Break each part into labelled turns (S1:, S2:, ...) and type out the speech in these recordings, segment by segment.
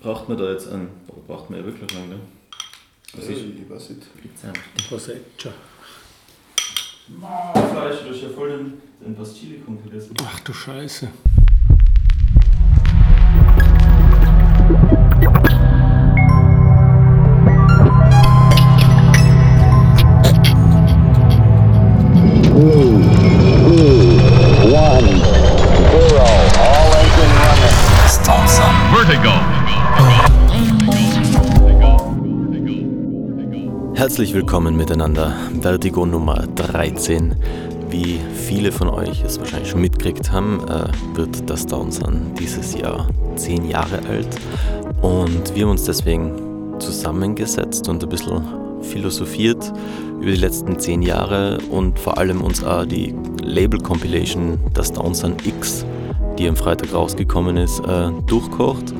S1: Braucht man da jetzt einen? Braucht man ja wirklich lang, ne?
S2: Was ist? Ich weiß nicht.
S3: Was echt schon.
S1: Fleisch, du hast ja voll den, den Basilikum vergessen.
S3: Ach du Scheiße.
S1: Herzlich willkommen miteinander. Vertigo Nummer 13. Wie viele von euch es wahrscheinlich schon mitgekriegt haben, äh, wird das Downsun dieses Jahr 10 Jahre alt. Und wir haben uns deswegen zusammengesetzt und ein bisschen philosophiert über die letzten 10 Jahre und vor allem uns auch die Label-Compilation, das Downsun X, die am Freitag rausgekommen ist, äh, durchkocht.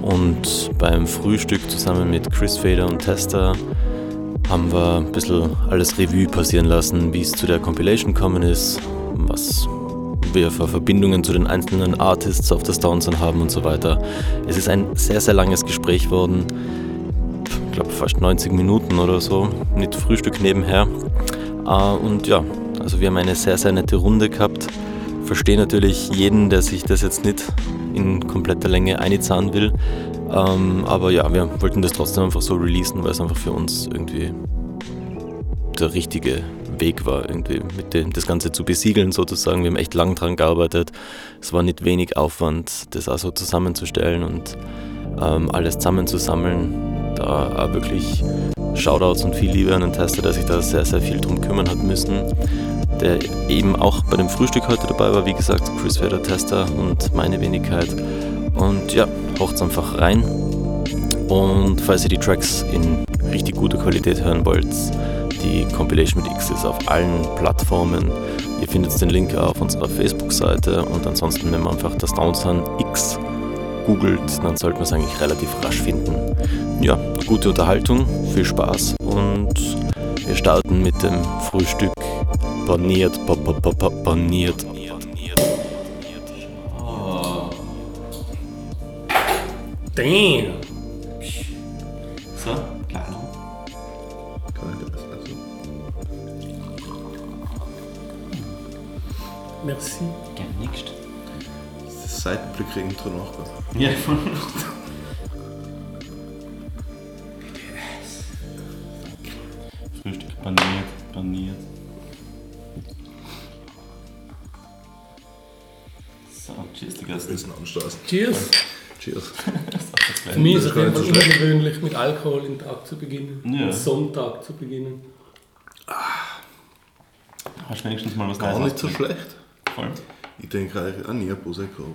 S1: Und beim Frühstück zusammen mit Chris Fader und Tester haben wir ein bisschen alles Revue passieren lassen, wie es zu der Compilation gekommen ist, was wir für Verbindungen zu den einzelnen Artists auf der Downson haben und so weiter. Es ist ein sehr, sehr langes Gespräch worden. Ich glaube fast 90 Minuten oder so, mit Frühstück nebenher. Ah, und ja, also wir haben eine sehr, sehr nette Runde gehabt. Verstehe natürlich jeden, der sich das jetzt nicht in kompletter Länge einzahlen will. Ähm, aber ja, wir wollten das trotzdem einfach so releasen, weil es einfach für uns irgendwie der richtige Weg war, irgendwie mit dem, das Ganze zu besiegeln sozusagen. Wir haben echt lang dran gearbeitet. Es war nicht wenig Aufwand, das auch so zusammenzustellen und ähm, alles zusammenzusammeln. Da auch wirklich Shoutouts und viel Liebe an den Tester, der sich da sehr, sehr viel drum kümmern hat müssen. Der eben auch bei dem Frühstück heute dabei war, wie gesagt, Chris Vedder Tester und meine Wenigkeit. Und ja, haucht's einfach rein. Und falls ihr die Tracks in richtig guter Qualität hören wollt, die Compilation mit X ist auf allen Plattformen. Ihr findet den Link auf unserer Facebook-Seite und ansonsten, wenn man einfach das Downsun X googelt, dann sollte man es eigentlich relativ rasch finden. Ja, gute Unterhaltung, viel Spaß und wir starten mit dem Frühstück paniert, paniert.
S3: Damn.
S1: So, klar.
S2: Kann ich das also.
S3: Merci.
S1: Gern nicht.
S2: Das Seitenblick Intro nachgehen.
S1: Ja, voll. Frühstück paniert, paniert. So, cheers, die Gäste.
S2: Essen anstoßen.
S3: Cheers.
S2: Cheers.
S3: Für mich ist es Fall
S2: so
S3: ungewöhnlich, mit Alkohol den Tag zu beginnen.
S1: Ja.
S3: Mit Sonntag zu beginnen.
S1: Hast du wenigstens mal was
S2: Gar nicht so schlecht.
S1: Voll.
S2: Ich denke eigentlich an nie ein Prosecco.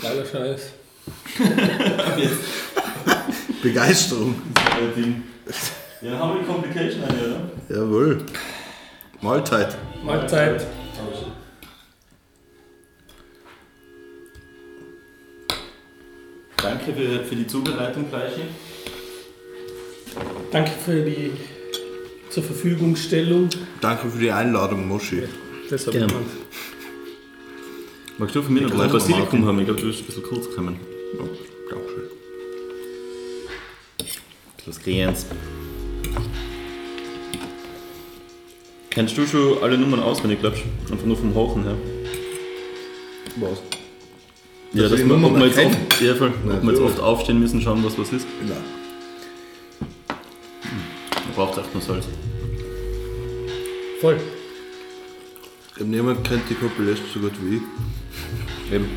S3: Geiler Scheiß.
S2: Begeisterung.
S1: Ja, dann haben wir die Complication eine, oder?
S2: Jawohl. Mahlzeit.
S3: Mahlzeit.
S1: Danke für, für die Zubereitung gleich.
S3: Danke für die zur Verfügungstellung.
S2: Danke für die Einladung, Moschi.
S3: Das hat
S1: Gerne.
S3: man.
S1: Magst du von mir noch ein Basilikum haben? Ich glaube, du bist ein bisschen kurz gekommen.
S2: Ja, Dankeschön.
S1: Das Grenz. Kennst du schon alle Nummern auswendig, glaubst du? Einfach nur vom Hochen her.
S2: Was?
S1: Ja,
S2: ich
S1: wir,
S2: die
S1: ob jetzt, oft, ja, voll, ob wir jetzt oft aufstehen müssen, schauen, was was ist.
S2: Nein.
S1: Man braucht echt nur Salz.
S3: Voll.
S2: Ich hab niemand kennt die Compilation so gut wie ich.
S1: Eben.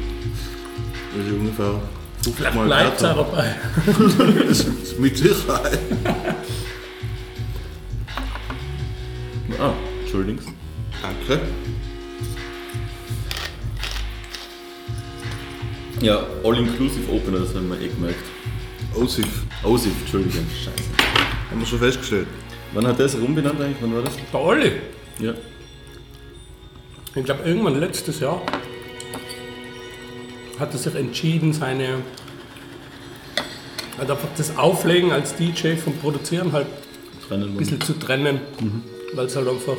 S2: Weil sie ungefähr 50
S3: Vielleicht
S2: Mal
S3: bleibt auch dabei.
S2: Das ist Mit Sicherheit.
S1: Ah, Entschuldigung.
S2: Danke.
S1: Ja, All-Inclusive Opener, das haben wir eh gemerkt.
S2: Osif.
S1: Ausif, Entschuldigung. Scheiße.
S2: Haben wir schon festgestellt.
S1: Wann hat der es rumbenannt eigentlich? Wann war das?
S3: Der Olli.
S1: Ja.
S3: Ich glaube, irgendwann letztes Jahr hat er sich entschieden, seine. Halt einfach das Auflegen als DJ vom Produzieren halt ein bisschen zu trennen. Weil es halt einfach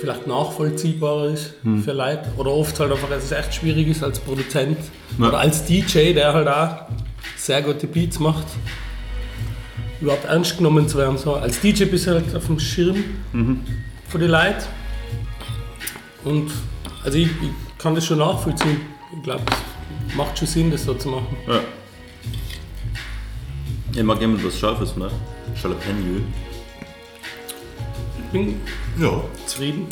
S3: vielleicht nachvollziehbarer ist für Leute. Oder oft halt einfach, dass es echt schwierig ist als Produzent
S4: Ja.
S3: oder als DJ, der halt auch sehr gute Beats macht, überhaupt ernst genommen zu werden. So, als DJ bist du halt auf dem Schirm von den Leuten. Und also ich, ich kann das schon nachvollziehen. Ich glaube, es macht schon Sinn, das so zu machen.
S4: Ja. Ich mag jemand was Scharfes, ne? Jalapeno.
S3: Bin
S2: Ja,
S3: zufrieden.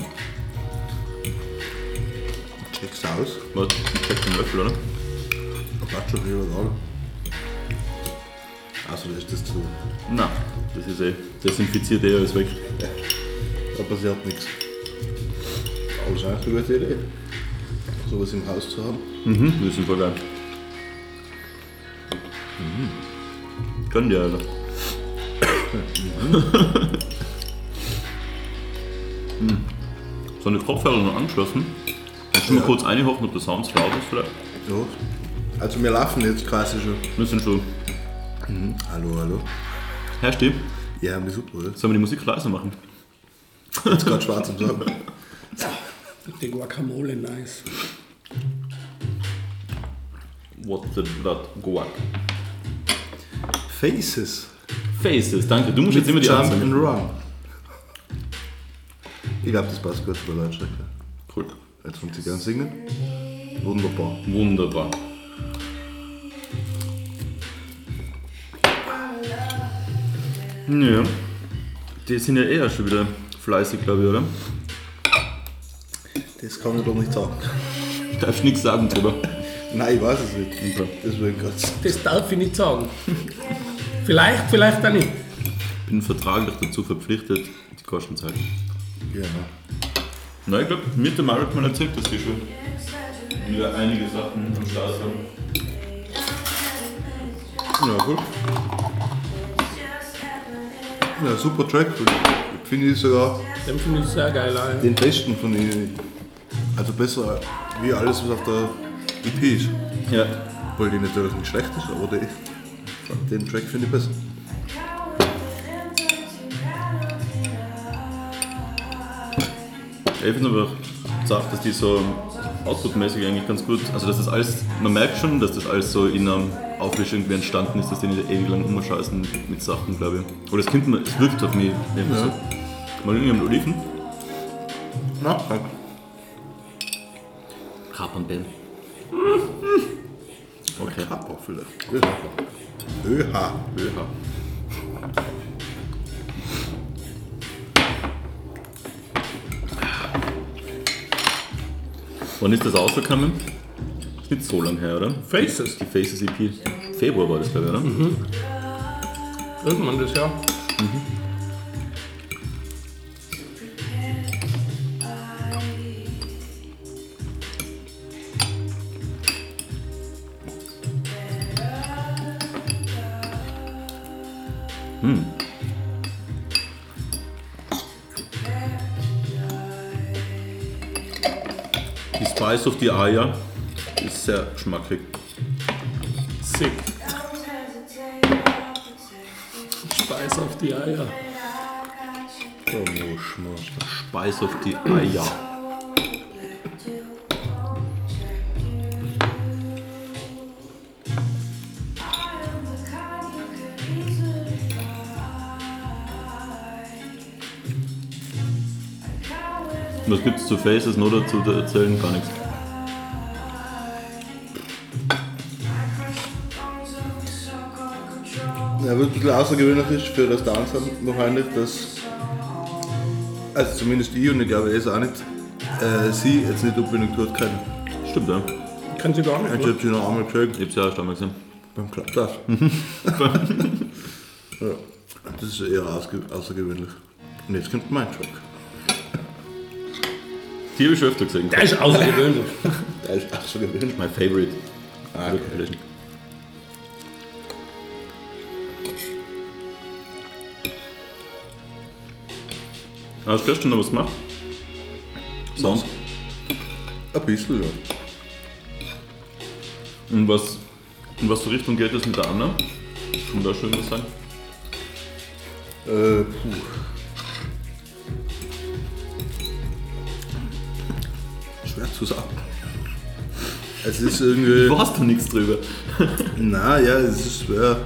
S2: check's aus.
S4: Was? Ich check den Löffel, oder?
S2: Passt schon hier was an. Also, das ist das zu.
S4: Nein, das ist eh. Desinfiziert eh alles weg.
S2: Da passiert nichts. Aber ist eigentlich eine gute Idee. Sowas im Haus zu haben.
S4: Mhm, das ist super geil. Mhm. Können die, Alter. Mhm. So eine Kopfhörer noch angeschlossen. Kannst du mal
S2: Ja.
S4: kurz einhochen, ob der Sound laut ist vielleicht?
S2: Ja. Also, wir laufen jetzt quasi schon.
S4: Wir sind schon.
S2: Hallo, hallo.
S4: Herr Steve,
S2: Ja, haben die super, oder?
S4: sollen wir die Musik leiser machen?
S2: Jetzt gerade schwarz am Sagen.
S3: Die Guacamole, nice.
S4: What the blood guac.
S2: Faces.
S4: Faces, danke. Du musst jetzt immer die
S2: Jump and Run. Ich glaube, das passt gut zu der Lautstärke.
S4: Cool.
S2: Jetzt kommt sie gern singen. Wunderbar.
S4: Wunderbar. Ja. Die sind ja eher schon wieder fleißig, glaube ich, oder?
S2: Das kann ich doch nicht sagen.
S4: Darfst nichts sagen drüber.
S2: Nein, ich weiß es nicht.
S4: Okay.
S2: Deswegen Gott.
S3: Das darf ich nicht sagen. vielleicht, vielleicht auch nicht.
S4: Bin vertraglich dazu verpflichtet, die Kosten zu halten.
S2: Ja.
S4: Na, ich glaube, mir hat der Marek mal erzählt, dass die schon wieder einige Sachen am Start haben.
S2: Ja, gut. Ja, super Track. Ich finde ich sogar
S3: Den finde ich sehr geil. Auch.
S2: den besten von ihnen. Also besser wie alles, was auf der EP ist.
S4: Ja.
S2: Weil die natürlich nicht schlecht ist, aber die, den Track finde ich besser.
S4: Ich finde aber gesagt, dass die so outputmäßig eigentlich ganz gut, also dass das alles, man merkt schon, dass das alles so in einem Aufwisch irgendwie entstanden ist, dass die nicht ewig lang umscheißen mit Sachen, glaube ich. Oder es, kommt, mir- es wirkt auf mich irgendwie so. Mal irgendwie am Oliven.
S2: Na, danke.
S4: Kapernbell. Okay.
S2: Kappa vielleicht. ÖH. ÖH.
S4: ÖH. Wann ist das rausgekommen? Ist nicht so lang her, oder?
S3: Faces.
S4: Die Faces EP. Februar war das, glaube ich, oder?
S3: Irgendwann das Jahr.
S4: Die Spice of the Aya ist sehr schmackig.
S3: Sick. Speis auf die Eier.
S2: Oh.
S4: Spice of the Aya. Was gibt es zu Faces noch dazu zu erzählen? Gar nichts.
S2: Ja, was ein bisschen außergewöhnlich ist für das Tanzen wahrscheinlich, dass, also zumindest ich und ich glaube es auch nicht, äh, sie jetzt nicht unbedingt gut kennen.
S4: Stimmt, ja.
S3: Kann sie gar nicht.
S2: Ich habe sie noch einmal gesehen,
S4: Ich hab's ja erst einmal gesehen.
S2: beim Klappdas. ja, das ist eher außergewöhnlich. Und jetzt kommt mein Track.
S4: Die habe ich schon öfter gesehen.
S3: Der ist außergewöhnlich.
S2: Der ist außergewöhnlich.
S4: My favorite.
S2: Ah, okay.
S4: Hast du gestern noch was gemacht? Sonst?
S2: Ein bisschen, ja.
S4: Und was, in was für Richtung geht es mit der Anna? Kann man da schon was sagen?
S2: Äh, puh. schwer zu sagen. Es ist irgendwie.
S4: Du hast doch nichts drüber.
S2: Na ja, es ist schwer.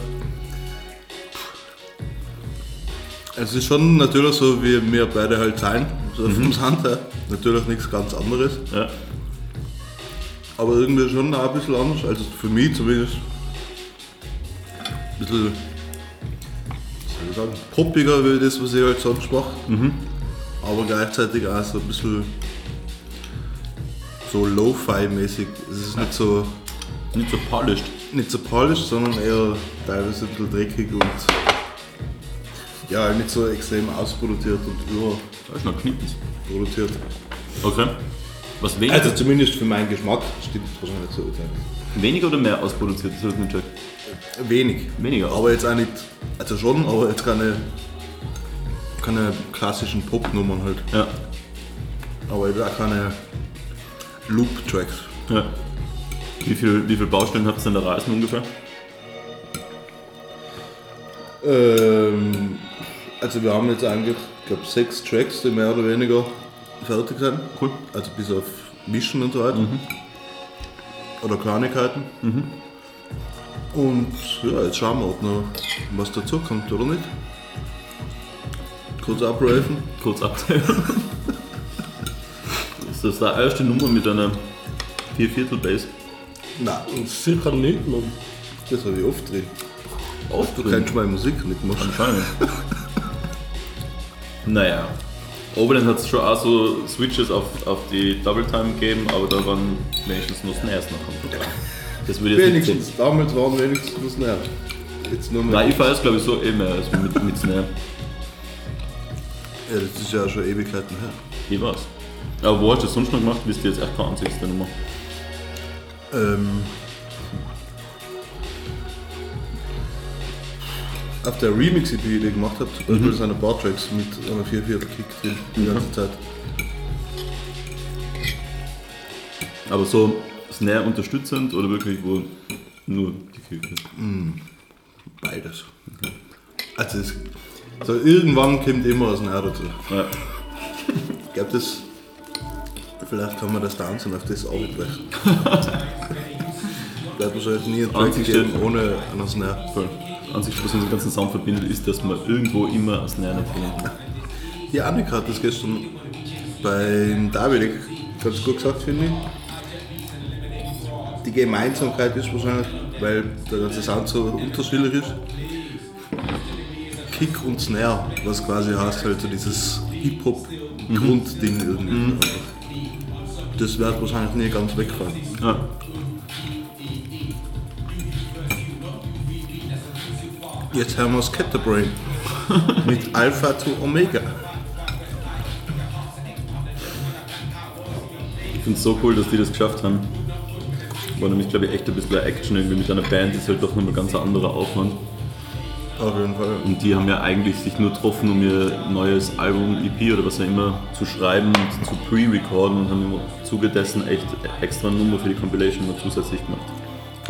S2: Es ist schon natürlich so, wie wir beide halt sein, so vom Sound her. Natürlich nichts ganz anderes.
S4: Ja.
S2: Aber irgendwie schon auch ein bisschen anders. Also für mich zumindest. Ein bisschen. Soll ich sagen? Poppiger wie das, was ich halt sonst mache. Aber gleichzeitig auch so ein bisschen. So Lo-Fi-mäßig. Es ist nicht so.
S4: Nicht so polished.
S2: nicht so polished, sondern eher teilweise ein bisschen dreckig und ja, nicht so extrem ausproduziert und
S4: Da ist noch Knippens.
S2: überproduziert.
S4: Okay. Was weniger,
S2: Also zumindest für meinen Geschmack stimmt wahrscheinlich so.
S4: weniger oder mehr ausproduziert? Das habe ich nicht gecheckt.
S2: Wenig.
S4: Weniger.
S2: Aber jetzt auch nicht, also schon, aber jetzt keine, keine klassischen Pop-Nummern halt.
S4: Ja.
S2: Aber jetzt auch keine Loop-Tracks.
S4: ja. Wie viele wie viel Baustellen habt ihr denn da reißen ungefähr?
S2: Ähm, also wir haben jetzt eigentlich, ich glaube, sechs Tracks, die mehr oder weniger fertig sind.
S4: Cool.
S2: Also bis auf Mischen und so weiter. Oder Kleinigkeiten. Und ja, jetzt schauen wir, ob noch was dazu kommt oder nicht. Kurz abraven.
S4: Kurz abteilen. ist das die erste Nummer mit einer Vierviertel Bass?
S2: Nein,
S3: Sicher nicht, Mann.
S2: das habe ich oft drin.
S4: Oft
S2: Du kennst meine Musik nicht mehr.
S4: Anscheinend. naja. Oberlin hat es schon auch so Switches auf, auf die Double Time gegeben, aber da waren wenigstens nur Snares noch am. Das würde ich jetzt nicht
S2: Wenigstens, damals waren wenigstens was näher. Jetzt nur mehr.
S4: Nein, ich fahre es glaube ich so eh mehr als mit, mit Snare.
S2: Ja, das ist ja schon Ewigkeiten her.
S4: Ich weiß. Aber wo hast du das sonst noch gemacht? Wisst ihr jetzt echt keine einzigste Nummer?
S2: Ähm, auf der Remix-EP, die ich gemacht habe, zum Beispiel sind ein paar Tracks mit einer Vierviertel-Kick drin die ganze Zeit.
S4: Aber so Snare unterstützend oder wirklich wo nur die Kick ist?
S2: Beides. Also es, so irgendwann kommt immer was näher dazu.
S4: Ja.
S2: Ich glaube, das. Vielleicht kann man das Tanzen auf das ausbrechen. Bleibt wahrscheinlich nie ein Track geben ohne einen Snare.
S4: Voll. An sich, was unseren ganzen Sound verbindet, ist, dass man irgendwo immer findet.
S2: Die Annika hat das gestern beim David ganz gut gesagt, finde ich. Die Gemeinsamkeit ist wahrscheinlich, weil der ganze Sound so unterschiedlich ist. Kick und Snare, was quasi heißt halt so dieses Hip-Hop-Grundding irgendwie. Das wird wahrscheinlich nie ganz wegfallen.
S4: Ja.
S2: Jetzt haben wir Scatterbrain mit Alpha to Omega.
S4: Ich finde es so cool, dass die das geschafft haben. War nämlich, glaube ich, echt ein bisschen Action irgendwie mit einer Band, ist halt doch nochmal ganz ein anderer Aufwand.
S2: Auf jeden Fall.
S4: Und die haben ja eigentlich sich nur getroffen, um ihr neues Album, EP oder was auch immer zu schreiben und zu pre-recorden und haben im Zuge dessen echt extra Nummer für die Compilation noch zusätzlich gemacht.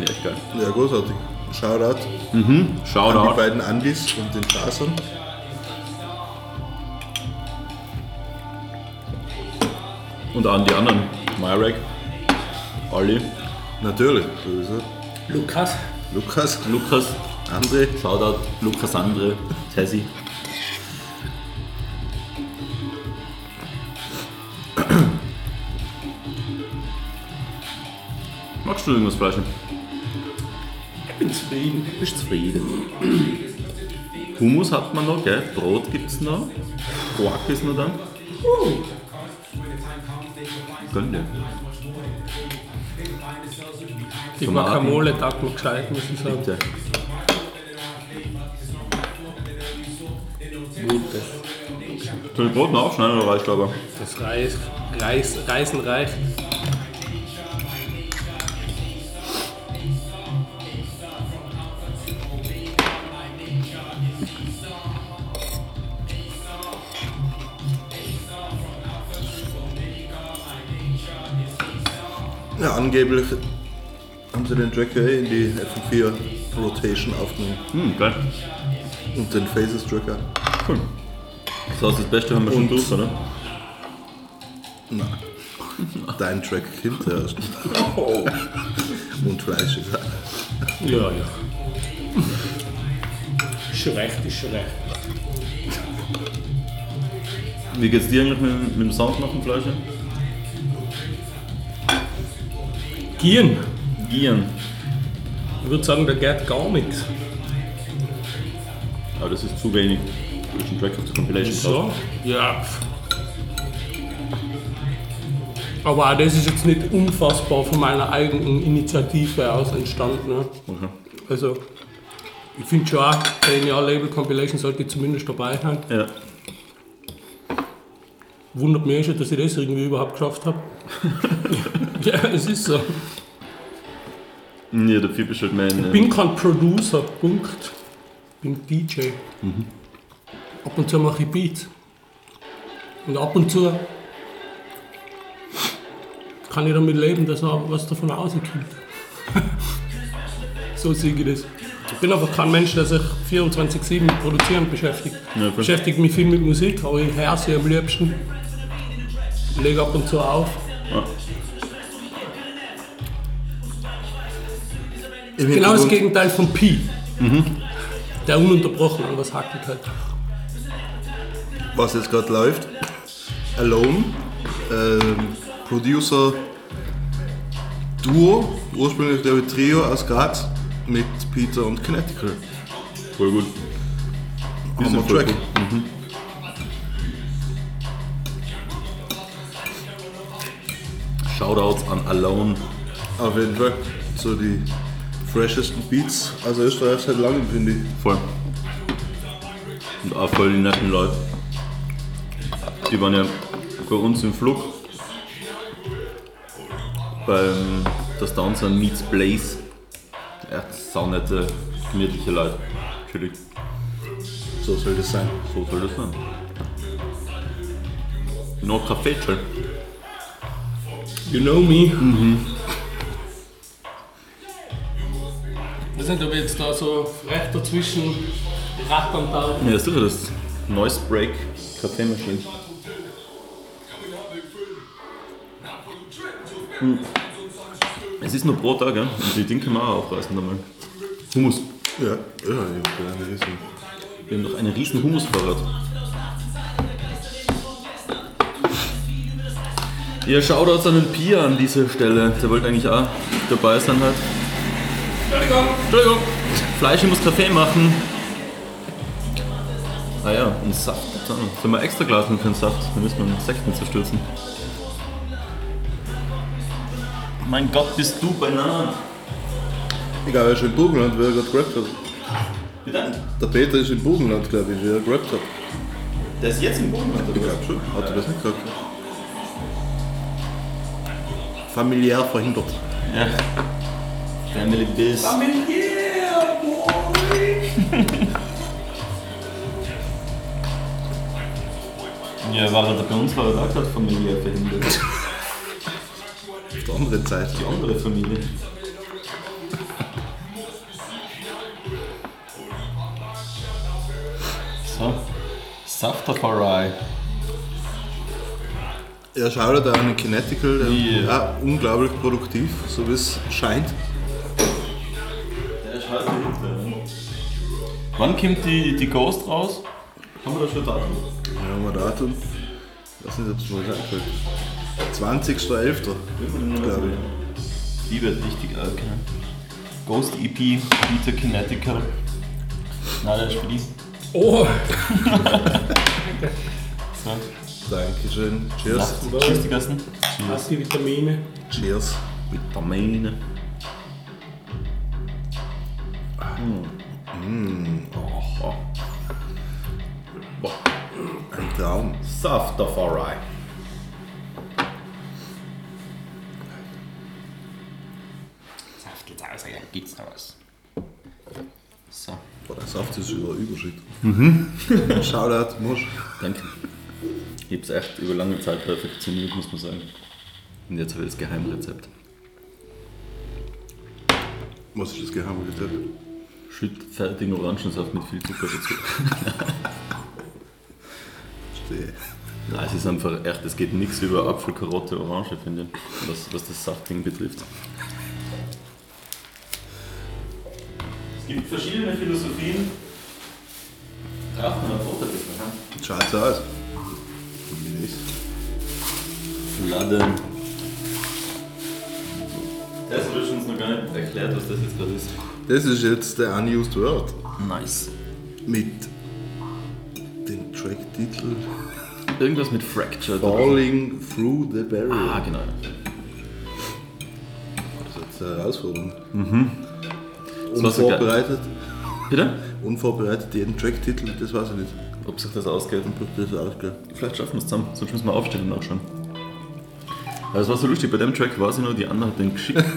S4: Ich echt geil.
S2: Ja, großartig. Shoutout an die
S4: Shoutout.
S2: beiden Andis und den Chasern.
S4: Und an die anderen. Myrek, Olli,
S2: Natürlich.
S3: Lukas,
S2: Lukas,
S4: Lukas,
S2: André.
S4: Shoutout, Lukas Andre, Tessie. Magst du irgendwas fleischen?
S3: Ich bin zufrieden.
S4: Bist du zufrieden? Hummus hat man noch, gell? Brot gibt's noch. Quark ist noch da. Gönn dir.
S3: Die
S4: Tomaten.
S3: Guacamole taugt mir gescheit, muss ich sagen.
S4: Bitte.
S3: Gute.
S4: Soll ich Brot noch aufschneiden oder reicht aber?
S3: Das Reis, Reis, Reisen reicht.
S2: Ja, angeblich haben sie den Track ja eh in die FM4 Rotation aufgenommen.
S4: Hm, geil.
S2: Und den Phases Tracker.
S4: Cool. Das heißt, das Beste haben wir schon
S2: Und-
S4: durch, oder?
S2: Nein. Dein Track kommt erst. Und Fleisch ist.
S3: Ja, ja. Ist schon recht, ist schon recht.
S4: Wie geht's dir eigentlich mit, mit dem Sound nach dem Fleisch?
S3: Gehen.
S4: Gieren.
S3: Ich würde sagen, da geht gar nichts.
S4: Aber das ist zu wenig. Einen Track auf der Compilation drauf.
S3: So? Ja. Aber auch das ist jetzt nicht unfassbar von meiner eigenen Initiative aus entstanden. Ne?
S4: Okay.
S3: Also, ich finde schon auch, bei den Jahr Label Compilation sollte zumindest dabei sein.
S4: Ja.
S3: Wundert mich schon, dass ich das irgendwie überhaupt geschafft habe. ja, es ist so.
S4: Ja, dafür bist du halt mein.
S3: Ich
S4: äh,
S3: bin kein Producer, Punkt. Ich bin DJ. Ab und zu mache ich Beats. Und ab und zu kann ich damit leben, dass auch was davon rauskommt. so sehe ich das. Ich bin einfach kein Mensch, der sich 24-7 mit Produzieren beschäftigt.
S4: Ja,
S3: beschäftige mich viel mit Musik, aber ich höre sie am liebsten. Lege ab und zu auf.
S2: Im
S3: Genau das Gegenteil von Pi. Der ununterbrochen an was hackelt halt.
S2: was jetzt gerade läuft. Alone, ähm, Producer Duo, ursprünglich glaube ich Trio aus Graz mit Peter und Kinetical.
S4: voll gut.
S2: Hammer
S4: voll
S2: Track.
S4: gut. Shoutouts an Alone.
S2: Auf jeden Fall. So die freshesten Beats aus Österreich seit langem, finde ich.
S4: Voll. Und auch voll die netten Leute. Die waren ja bei uns im Flug. Beim das Downsound Meets Blaze. Ja, saunette, gemütliche Leute. Chillig.
S2: So soll das sein.
S4: So soll das sein. Noch Kaffee, chill.
S3: You know me. Ich weiß nicht, ob ich jetzt da so recht dazwischen rattern darf.
S4: Ja, das ist sicher das Noise Break Kaffeemaschine. Hm. Es ist nur pro Tag, ja? Und die Dinge können wir auch aufreißen nochmal. Hummus.
S2: Ja, ja, ich bin eine riesen.
S4: Wir haben noch einen riesen Hummusvorrat. Ja, Shoutouts an den Pia an dieser Stelle. Der wollte eigentlich auch dabei sein halt.
S3: Entschuldigung.
S4: Entschuldigung. Fleisch, ich muss Kaffee machen. Ah ja, und Saft. Da Sollen wir extra Glas für den Saft? Dann müssen wir einen Sekten zerstürzen. Mein Gott, bist du Bananen.
S2: Ich glaube, er ist im Burgenland, wie er gerade gerappt hat.
S4: Bitte?
S2: Der Peter ist im Burgenland, glaube ich, wie er gerappt hat.
S4: Der ist jetzt im Boden.
S2: Ich glaube schon. Hat er das nicht gesagt? Familiär verhindert.
S4: Ja. Family Biz. Ja, war er bei uns war er auch gerade familiär verhindert.
S2: Auf der anderen Seite.
S4: Die andere Familie. So. Saftafarai.
S2: Er schaut da an den Kinetical, der
S4: Ja.
S2: auch unglaublich produktiv, so wie es scheint.
S4: Der ist halt dahinter. Wann kommt die, die Ghost raus? Haben wir da schon Datum?
S2: Ja, haben wir Datum. Ich weiß nicht, ob es mal einfällt. 20.11. glaube ich.
S4: Die wird richtig alt. Ghost EP, Peter Kinetical. Nein, der ist für die.
S3: Oh,
S4: So.
S2: Dankeschön. Cheers.
S4: Tschüss, die Gassen.
S3: hast die Vitamine.
S2: Cheers.
S4: Vitamine.
S2: Oh. Boah. Ein Traum.
S4: Saftafarai.
S5: Saft geht's aus, ja, geht's da was.
S4: So,
S2: Boah, der Saft ist über Überschritt. Mhm. Shoutout, Musch.
S4: danke. Ich hab's echt über lange Zeit perfektioniert, muss man sagen. Und jetzt habe ich das Geheimrezept.
S2: Was ist das Geheimrezept?
S4: Schütt fertigen Orangensaft mit viel Zucker dazu.
S2: Verstehe.
S4: Nein, es ist einfach echt, es geht nichts über Apfel, Karotte, Orange, finde ich, was, was das Saftding betrifft. Es gibt verschiedene Philosophien. Kraft man Rotter
S2: Schaut so aus. Wie das?
S4: Hat uns noch gar nicht erklärt, was das jetzt gerade ist.
S2: Das ist jetzt der unused word.
S4: Nice.
S2: Mit dem Tracktitel
S4: Irgendwas mit Fractured.
S2: Falling Through the Barrier.
S4: Ah, genau.
S2: Das ist jetzt eine Herausforderung.
S4: Das so geil.
S2: Unvorbereitet.
S4: Bitte?
S2: Unvorbereitet jeden Tracktitel, das weiß ich nicht.
S4: Ob sich das ausgeht.
S2: Ob das ausgeht.
S4: Vielleicht schaffen wir es zusammen, sonst müssen wir aufstehen und nachschauen. Aber es war so lustig, bei dem Track weiß ich noch, die Anna hat den geschickt.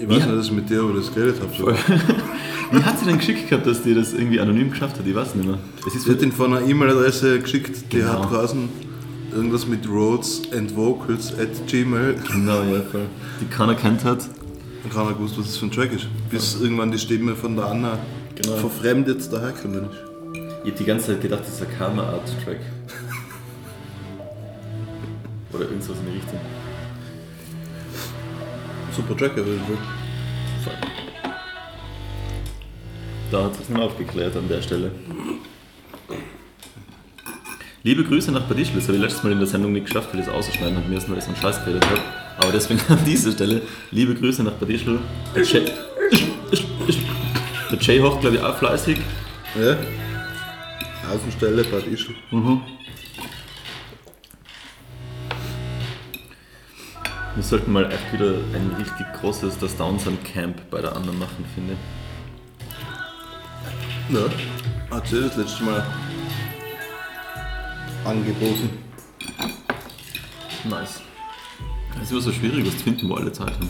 S2: Ich weiß
S4: Ja.
S2: nicht, dass ich mit dir über das geredet habe.
S4: Wie hat sie denn geschickt gehabt, dass die das irgendwie anonym geschafft hat? Ich weiß nicht mehr. Es ist
S2: Sie hat ihn von einer E-Mail-Adresse geschickt, die
S4: Genau.
S2: hat draußen irgendwas mit Roads and Vocals at Gmail.
S4: Genau, ja, voll. Die keiner kennt hat.
S2: Und keiner gewusst, was das für ein Track ist. Bis irgendwann die Stimme von der Anna
S4: Genau.
S2: verfremdet dahergekommen ist.
S4: Ich hab die ganze Zeit gedacht, das ist ein Karma-Art-Track. Oder irgendwas in die Richtung.
S2: Super Track auf jeden Fall.
S4: Da hat es nicht aufgeklärt an der Stelle. Liebe Grüße nach Badischl, das habe ich letztes Mal in der Sendung nicht geschafft, weil ich es ausschneiden habe müssen, weil ich so einen Scheiß geredet habe. Aber deswegen an dieser Stelle, liebe Grüße nach Badischl. Der Jay, der Jay hocht, glaube ich, auch fleißig.
S2: Ja. Außenstelle, Bad Ischl.
S4: Wir sollten mal echt wieder ein richtig großes Das Downsend Camp bei der anderen machen, finde ich.
S2: Ja. Hat sie das letzte Mal angeboten.
S4: Nice. Es ist immer so schwierig, was zu finden, wo alle Zeit haben.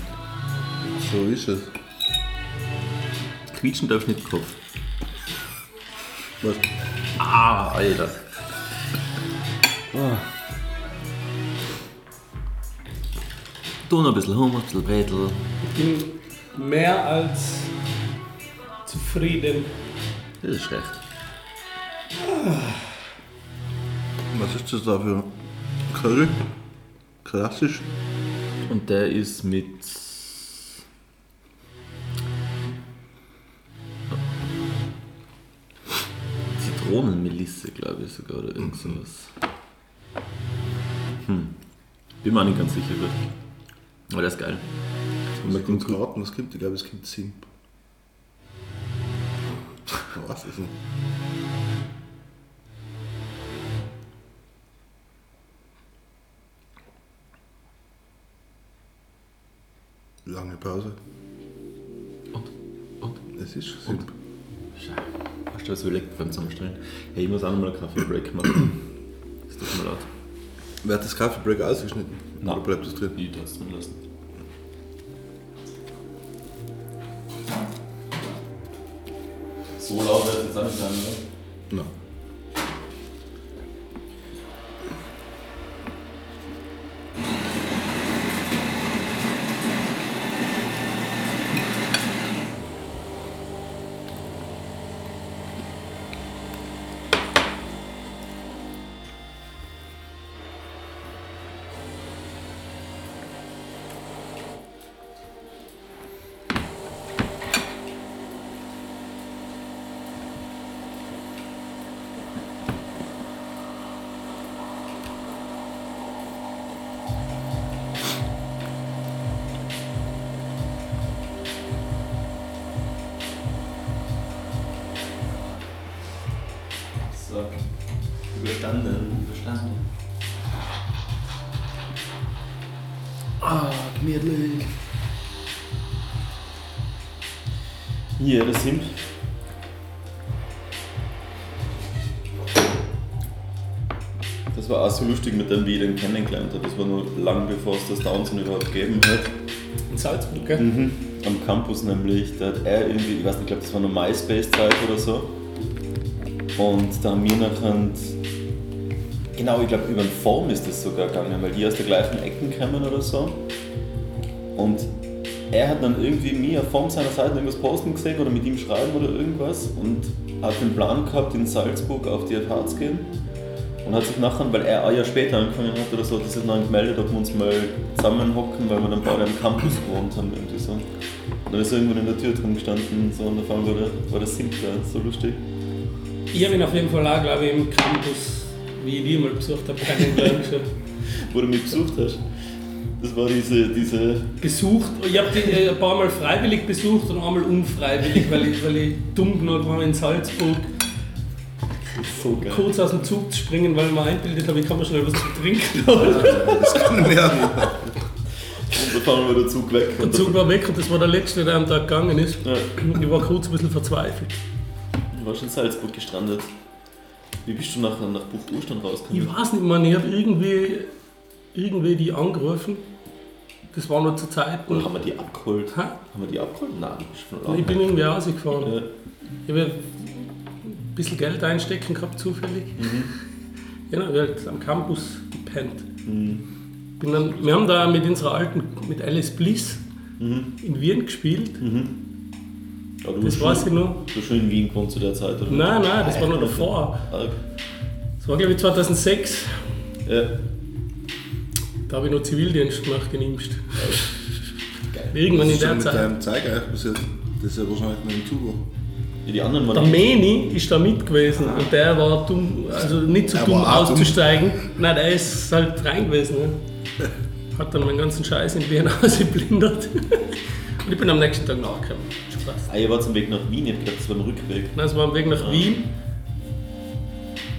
S2: So ist es.
S4: Quietschen darf nicht Kopf.
S2: Was?
S4: Ah, Alter. Oh. Tu noch ein bisschen Hummer, ein bisschen Bredel.
S3: Ich bin mehr als zufrieden.
S4: Das ist schlecht.
S2: Was ist das da für Curry? Klassisch.
S4: Und der ist mit. Zitronenmelisse, glaube ich sogar, oder irgend sowas. Hm. Bin mir auch nicht ganz sicher, gut. Aber der ist geil. Und mit dem
S2: raten, was gibt. Ich glaube, es gibt Simp. Was ist denn? Lange Pause.
S4: Und? Und?
S2: Es ist Simp.
S4: Scheiße. Hast du was überlegt beim Zusammenstellen? Hey, ich muss auch noch mal einen Kaffee-Break machen. Das tut mir leid.
S2: Wer hat das Kaffeebreak ausgeschnitten?
S4: Nein.
S2: Oder bleibt das drin?
S4: Ich darf es drin lassen. So laut wird es jetzt auch nicht sein, oder?
S2: Nein.
S4: Hier, das sind. Das war auch so lustig mit dem, wie ich den kennengelernt habe. Das war nur lang bevor es das Downson überhaupt gegeben hat.
S3: In Salzburg, gell?
S4: Mhm. Am Campus nämlich, da hat er irgendwie, ich weiß nicht, ich glaube das war noch MySpace-Zeit oder so. Und da haben wir nachher, genau, ich glaube über den Form ist das sogar gegangen, weil die aus der gleichen Ecken kommen oder so. Und er hat dann irgendwie mir Form seiner Seite irgendwas posten gesehen oder mit ihm schreiben oder irgendwas und hat den Plan gehabt, in Salzburg auf die FH zu gehen Und hat sich nachher, weil er ein Jahr später angefangen hat oder so, hat er sich dann gemeldet, ob wir uns mal zusammenhocken, weil wir dann beide am Campus gewohnt haben, irgendwie so. Und dann ist er irgendwann in der Tür drin gestanden so, und auf einmal war der, war der so lustig.
S3: Ich habe ihn auf jeden Fall auch, glaube ich, im Campus, wie ich die mal besucht habe, kennengelernt. schon.
S4: Wo du mich besucht hast. Das war diese, diese
S3: besucht. Ich habe die äh, ein paar Mal freiwillig besucht und einmal unfreiwillig, weil ich, weil ich dumm genug war in Salzburg,
S4: so
S3: kurz aus dem Zug zu springen, weil ich mir einbildet habe, ich kann mir schnell was zu trinken holen.
S2: Das kann mehr.
S4: Und da fahren wir der Zug weg.
S3: Der Zug war weg und das war der letzte, der am Tag gegangen ist.
S4: Ja.
S3: Ich war kurz ein bisschen verzweifelt.
S4: Du warst in Salzburg gestrandet. Wie bist du nachher nach Bucht Urstand rausgekommen?
S3: Ich weiß nicht, man, ich habe irgendwie, irgendwie die angerufen. Das war noch zu Zeiten.
S4: Oder haben wir die abgeholt?
S3: Hä?
S4: Haben wir die abgeholt? Nein.
S3: Ich bin irgendwie rausgefahren.
S4: Ja.
S3: Ich habe ein bisschen Geld einstecken gehabt, zufällig. Ja, wir haben am Campus gepennt. Bin dann, wir haben da mit unserer alten, mit Alice Bliss in Wien gespielt.
S4: Aber du
S3: Das weiß ich noch.
S4: Du schon in Wien gewohnt zu der Zeit, oder?
S3: Nein, nein, das war noch davor.
S4: Arg.
S3: Das war glaube ich 2006.
S4: Ja.
S3: Da habe ich noch Zivildienst gemacht in Imst.
S4: Geil.
S3: Irgendwann in der
S2: schon mit
S3: Zeit.
S2: deinem Zeiger passiert? Das ist ja wahrscheinlich noch im Zug.
S4: Ja, die anderen
S3: Der
S4: waren.
S3: Meni ist da mit gewesen und der war dumm, also nicht so
S2: Er
S3: dumm
S2: auch dumm.
S3: auszusteigen. Nein, der ist halt rein gewesen. Ne? Hat dann meinen ganzen Scheiß in Wien ausgeplündert. Und ich bin am nächsten Tag nachgekommen. Spaß.
S4: Ah, ihr wart zum Weg nach Wien, ich hab gedacht, das war am Rückweg.
S3: Nein, es war am Weg nach Wien.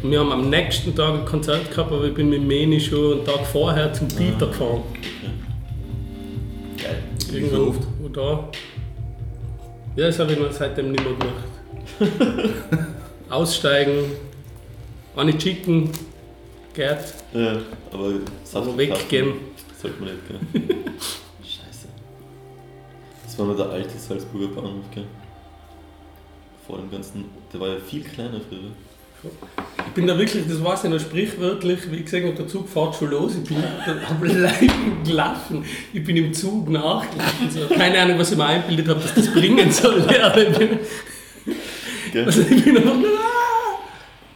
S3: Wir haben am nächsten Tag ein Konzert gehabt, aber ich bin mit Meni schon einen Tag vorher zum Peter gefahren.
S4: Geil.
S2: Wie so oft.
S3: Wo da? Ja, das habe ich noch seitdem nicht mehr gemacht. Aussteigen, eine chicken, Gerd,
S4: Ja, aber
S3: aber weggehen.
S4: Sollte man nicht, gell? Scheiße. Das war nur der alte Salzburger Bahnhof, gell? Vor dem ganzen. Der war ja viel kleiner früher.
S3: Ich bin da wirklich, das weiß ich noch sprichwörtlich, wie gesagt habe, der Zug fährt schon los. Ich bin am Leiden gelaufen. Ich bin im Zug nachgelaufen. So. Keine Ahnung, was ich mir einbildet habe, dass das bringen soll. Ja, aber ich bin,
S4: Gell?
S3: also ich bin einfach ah,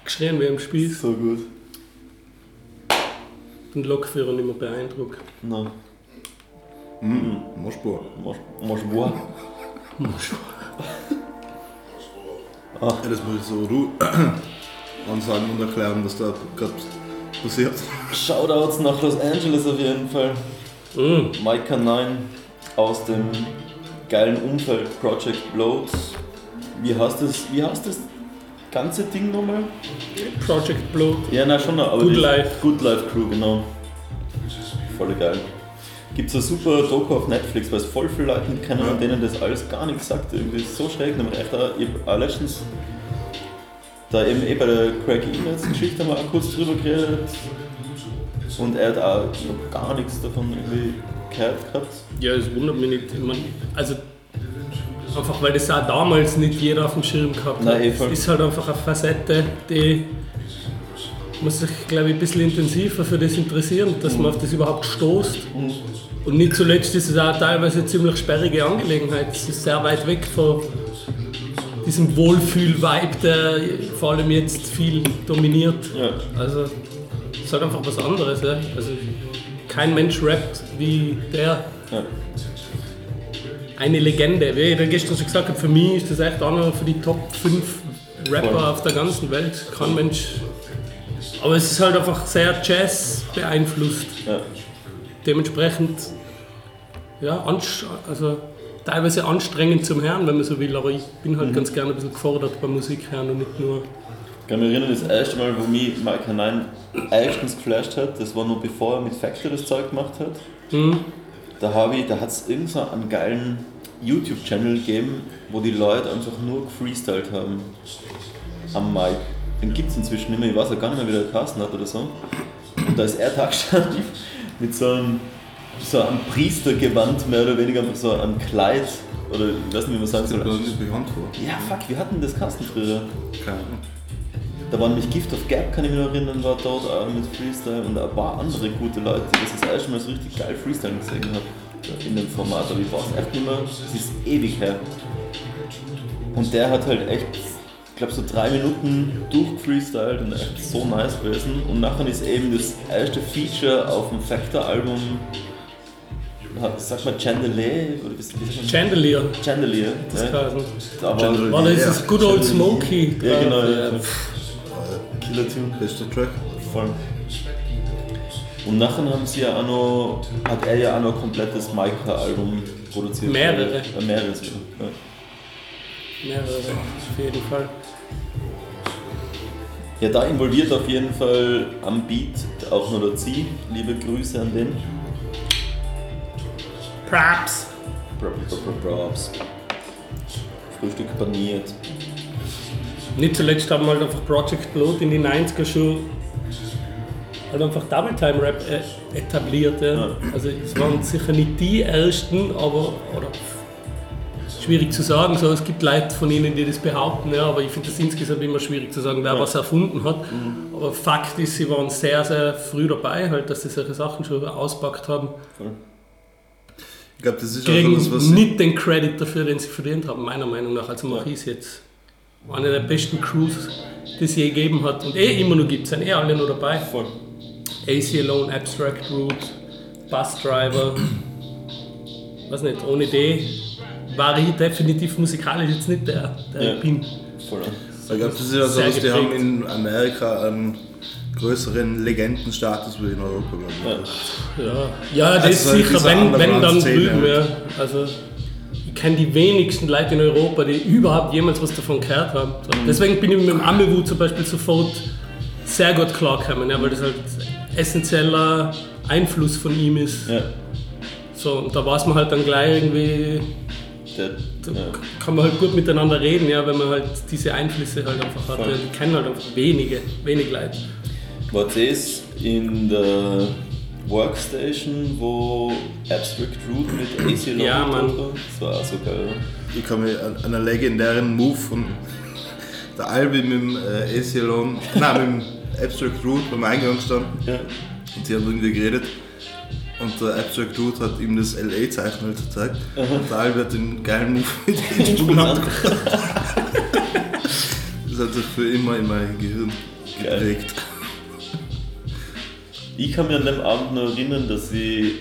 S3: geschrien wie am Spieß.
S4: So gut.
S3: Den Lokführer nicht mehr beeindruckt.
S4: Na,
S2: Moschbohr.
S4: machst du wahr?
S2: Ja, das muss ich so Ru ansagen und erklären, was da gerade passiert.
S4: Shoutouts nach Los Angeles auf jeden Fall.
S3: Mm.
S4: Micah 9 aus dem geilen Umfeld Project Bloat. Wie heißt das, wie heißt das ganze Ding nochmal?
S3: Project Bloat.
S4: Ja, na schon, aber
S3: Good
S4: die-
S3: Life.
S4: Good Life Crew, genau. Voll geil. Gibt es eine super Doku auf Netflix, weil es voll viele Leute kennen und denen das alles gar nichts sagt. Irgendwie ist so schräg. Nämlich echt ich hab auch letztens da eben eh bei der Craig E-Mails Geschichte haben wir auch kurz drüber geredet. Und er hat auch noch gar nichts davon irgendwie gehört gehabt.
S3: Ja, es wundert mich nicht. Ich mein, also einfach weil das auch damals nicht jeder auf dem Schirm gehabt
S4: Nein,
S3: hat.
S4: eh
S3: Es
S4: voll.
S3: ist halt einfach eine Facette, die muss sich, glaube ich, ein bisschen intensiver für das interessieren, dass man auf das überhaupt stoßt. Und nicht zuletzt ist es auch teilweise eine ziemlich sperrige Angelegenheit. Es ist sehr weit weg von diesem Wohlfühl-Vibe, der vor allem jetzt viel dominiert.
S4: Ja.
S3: Also es ist halt einfach was anderes. Ja? Also kein Mensch rappt wie der.
S4: Ja.
S3: Eine Legende. Wie ich gestern schon gesagt habe, für mich ist das echt einer für die Top 5 Rapper
S4: Voll.
S3: auf der ganzen Welt. Kein Mensch. Aber es ist halt einfach sehr Jazz beeinflusst.
S4: Ja.
S3: Dementsprechend, ja, also teilweise anstrengend zum Hören, wenn man so will. Aber ich bin
S4: Mhm.
S3: halt ganz gerne ein bisschen gefordert beim Musik hören und nicht nur.
S4: Ich kann mich erinnern, das erste Mal, wo mich Mike 9 erstens geflasht hat, das war noch bevor er mit Factor das Zeug gemacht hat.
S3: Hm?
S4: Da, habe ich- da hat es irgend so einen geilen YouTube-Channel gegeben, wo die Leute einfach nur gefreestylt haben am Mic. Den gibt es inzwischen nicht mehr, ich weiß auch gar nicht mehr, wie der Carsten hat oder so. Und da ist er da gestanden mit so einem, so einem Priestergewand, mehr oder weniger, einfach so einem Kleid, oder ich weiß nicht, wie man sagen
S2: Das ist mir
S4: soll.
S2: nicht bekannt vor.
S4: Ja, fuck, wir hatten das Carsten früher.
S2: Keine Ahnung.
S4: Da waren mich Gift of Gap, kann ich mich noch erinnern, war dort auch mit Freestyle und ein paar andere gute Leute, die das das erste Mal so richtig geil Freestyle gesehen habe in dem Format, aber ich weiß echt nicht mehr, es ist ewig her. Und der hat halt echt, glaube, so drei Minuten durchgefreestylt und echt so nice gewesen. Und nachher ist eben das erste Feature auf dem Factor-Album, sagt man Chandelier? Oder sagt man?
S3: Chandelier.
S4: Chandelier.
S3: Das
S4: ja.
S2: Chandelier.
S3: War das
S2: Ja.
S3: das Good Old Smokey?
S4: Ja, genau. Ja.
S3: pff,
S4: Killer Tune.
S2: Bester Track.
S4: Voll. Und nachher haben sie ja auch noch, hat er ja auch noch ein komplettes Maika-Album produziert.
S3: Mehrere.
S4: Äh, mehrere sogar. Ja.
S3: Mehrere, auf jeden Fall.
S4: Ja, da involviert auf jeden Fall am Beat auch noch der Zieh. Liebe Grüße an den.
S3: Props.
S4: Pro- pro- pro- Props. Frühstück paniert.
S3: Nicht zuletzt haben halt einfach Project Blood in den 90er schon halt einfach Double Time Rap äh, etabliert. Ja.
S4: Ja.
S3: Also es waren sicher nicht die ersten, aber oder schwierig zu sagen. So, es gibt Leute von ihnen, die das behaupten, ja, aber ich finde das insgesamt immer schwierig zu sagen, wer was erfunden hat. Aber Fakt ist, sie waren sehr, sehr früh dabei, halt, dass sie solche Sachen schon auspackt haben.
S2: Ich glaube, das ist auch
S3: Kriegen
S2: so das, was
S3: nicht den Credit dafür, den sie verdient haben, meiner Meinung nach. Also Maurice jetzt eine der besten Crews, die es je gegeben hat und eh immer noch gibt, sind eh alle noch dabei.
S4: Voll.
S3: AC Alone, Abstract Root, Bus Driver, weiß nicht, ohne die war ich definitiv musikalisch jetzt nicht der, der
S4: Ja.
S3: ich bin.
S4: Voll.
S2: Ich glaube, das ist ja so,
S3: Sehr
S2: was die haben in Amerika einen größeren Legendenstatus wie in Europa, glaube ich.
S4: Ja.
S3: Ja, das
S2: Also
S3: ist
S2: so
S3: sicher, wenn, wenn dann drüben.
S2: halt.
S3: Ja. Also, ich kenne die wenigsten Leute in Europa, die überhaupt jemals was davon gehört haben. So.
S2: Mhm.
S3: Deswegen bin ich mit dem Amewu zum Beispiel sofort sehr gut klargekommen, ja, weil das halt essentieller Einfluss von ihm ist.
S4: ja.
S3: So, und da weiß man halt dann gleich irgendwie, da
S4: ja.
S3: kann man halt gut miteinander reden, ja, wenn man halt diese Einflüsse halt einfach hat. Ja, die kennen halt einfach wenige, wenig Leute.
S4: War das in der Workstation, wo Abstract Root mit AC Long
S3: Ja, Mann.
S4: Das war auch so geil, oder?
S2: Ich kann mich an einen legendären Move von der Albi mit dem äh, AC Alone, nein, mit dem Abstract Root beim Eingang gestanden
S4: Ja.
S2: und sie haben irgendwie geredet. Und der Abstract Root hat ihm das LA-Zeichen halt gezeigt. Und der Albi hat den geilen Move mit dem Stuhl abgebracht. Das hat sich für immer in mein Gehirn
S4: Geil.
S2: geprägt.
S4: Ich kann mich an dem Abend noch erinnern, dass ich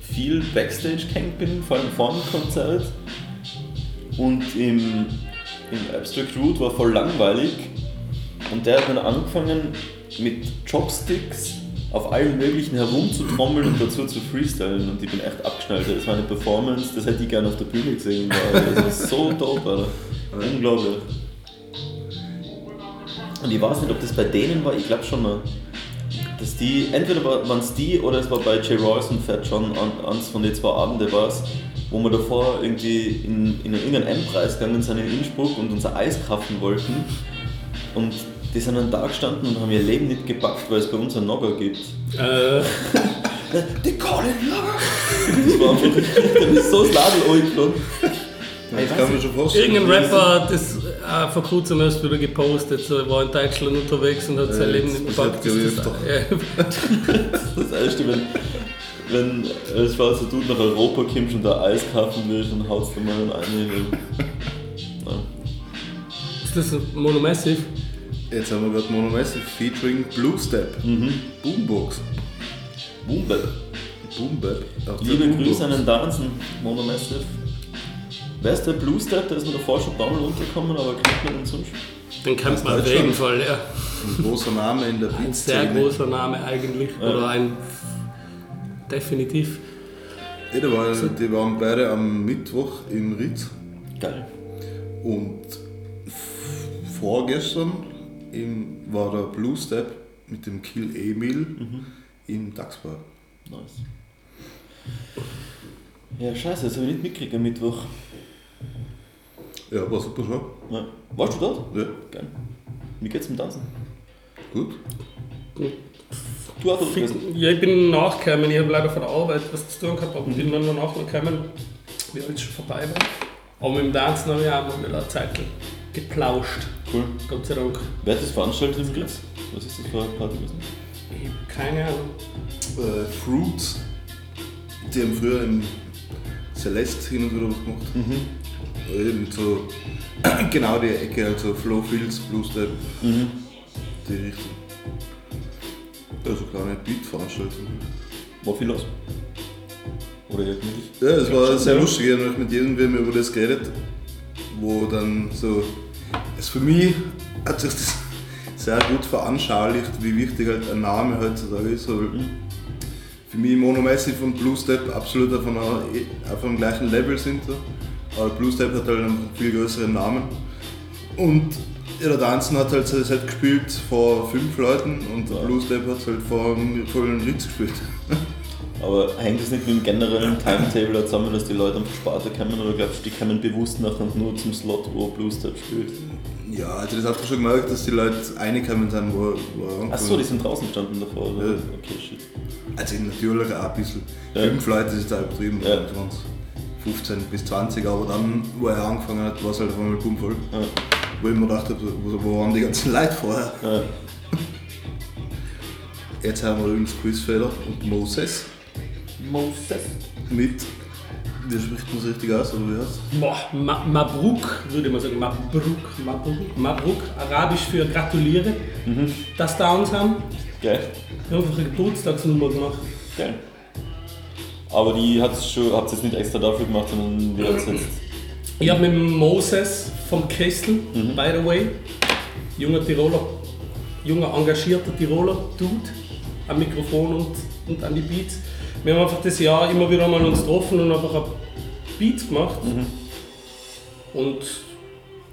S4: viel Backstage gehängt bin, vor allem vor dem Konzert. Und im, im Abstract Root war voll langweilig. Und der hat dann angefangen mit Chopsticks auf allen möglichen herumzutrommeln und dazu zu freestylen. Und ich bin echt abgeschnallt. Das war eine Performance, das hätte ich gerne auf der Bühne gesehen. Das war so dope, Alter. Unglaublich. Und ich weiß nicht, ob das bei denen war, ich glaube schon noch. Dass die, entweder waren es die oder es war bei J. Royce und Fat John, eins von den zwei Abende war es, wo wir davor irgendwie in, in irgendeinen M-Preis gegangen sind in Innsbruck und unser Eis kaufen wollten. Und die sind dann da gestanden und haben ihr Leben nicht gepackt, weil es bei uns einen Nogger gibt.
S3: Äh,
S4: Die Colin Nogger! Das war einfach, dann ist so das Ladel angeflogen.
S2: Das kann man schon vorstellen.
S3: Irgendein Rapper hat das äh, vor kurzem erst wieder gepostet, so, er war in Deutschland unterwegs und hat sein
S2: Ja,
S3: Leben
S2: das
S3: nicht gepackt.
S2: ich,
S3: Das, ja,
S4: Das erste, wenn, wenn ein schwarzer Dude nach Europa kommt und da Eis kaufen will, dann haut's da mal einen ein. Ja.
S3: ist das ein Monomassive?
S2: Jetzt haben wir gerade Mono Massive featuring Blue Step.
S4: Mhm.
S2: Boombox. Boombap. Der
S4: Liebe
S2: Boombox.
S4: Grüße an den Danzen, Mono Wer ist der Blue Step? Der ist mir davor schon ein paar Mal untergekommen, aber kennt man den sonst?
S3: Den kennt man auf jeden Fall, ja.
S2: Ein großer Name in der
S3: Ein sehr großer Name eigentlich.
S4: Ja.
S3: Oder ein. Definitiv.
S2: Ja, die, waren, die waren beide am Mittwoch in Ritz
S4: Geil.
S2: und vorgestern im, war der Blue Step mit dem Kill Emil
S3: Mhm.
S2: im Dachsbar.
S4: Nice. Ja, scheiße, das habe ich nicht mitgekriegt am Mittwoch.
S2: Ja, war super schon.
S4: Ja. Warst du dort?
S2: Ja,
S4: Geil. Wie geht's mit Tanzen?
S2: gut.
S4: Du hast gewesen.
S3: Ja, ich bin nachgekommen. Ich habe leider von der Arbeit was zu tun gehabt, aber bin dann danach noch gekommen, wie alles schon vorbei war. Aber mit dem Tanzen habe ich auch mal wieder eine Zeit geplauscht.
S4: Cool.
S3: Gott sei Dank.
S4: Wer hat das veranstaltet im Ritz? Was ist das für eine Party gewesen?
S3: Ich habe keine Ahnung.
S2: Äh, Fruits, die haben früher im Celeste hin und wieder was gemacht. Eben so genau die Ecke, also Flow Fields, Blues Step,
S4: Mhm.
S2: die Richtung. Also kleine Beat-Veranstaltung.
S4: War viel los. Oder irgendwie.
S2: Ja, es war sehr lustig, ich habe mit irgendwem über das geredet, wo dann so, es für mich hat sich das sehr gut veranschaulicht, wie wichtig halt ein Name heutzutage ist. Also für mich Mono Massive und Blue Step absolut auf, einer, auf einem gleichen Level sind. So. Aber Blue Step hat halt einen viel größeren Namen. Und ja, der Tanzen hat halt das Set gespielt vor fünf Leuten und der Blue Step hat halt vor einem vollen Ritz gespielt.
S4: Aber hängt das nicht mit dem generellen Timetable zusammen, dass die Leute einfach später kommen oder glaubst du, die kommen bewusst nachher nur zum Slot, wo Blue Step spielt?
S2: Ja, also das hast du schon gemerkt, dass die Leute reingekommen sind, wo, wo
S4: Achso, die sind draußen gestanden davor, oder?
S2: Ja.
S4: Okay, shit.
S2: Also natürlich auch ein bisschen.
S4: Ja.
S2: Fünf Leute ist da übertrieben,
S4: Ja.
S2: Ja. 15 bis 20, aber dann, wo er angefangen hat, war es halt auf einmal bumm voll.
S4: Ja.
S2: Wo ich mir gedacht habe, wo, waren die ganzen Leute vorher?
S4: Ja.
S2: Jetzt haben wir übrigens Quizfeder und Moses
S4: Moses.
S2: mit, wie spricht man es richtig aus, oder wie heißt
S3: Boah, Ma Mabruk, würde man sagen. Mabruk, Mabruk, Mabruk, arabisch für gratuliere, dass Downs haben.
S4: Geil.
S3: Wir haben einfach eine Geburtstagsnummer gemacht.
S4: Geil. Aber die schon, habt ihr jetzt nicht extra dafür gemacht, sondern die hat's jetzt.
S3: Ich habe mit Moses vom Kessel, by the way, junger Tiroler, junger engagierter Tiroler Dude, am Mikrofon und, und an die Beats. Wir haben einfach das Jahr immer wieder mal uns getroffen und einfach ein Beats gemacht. Und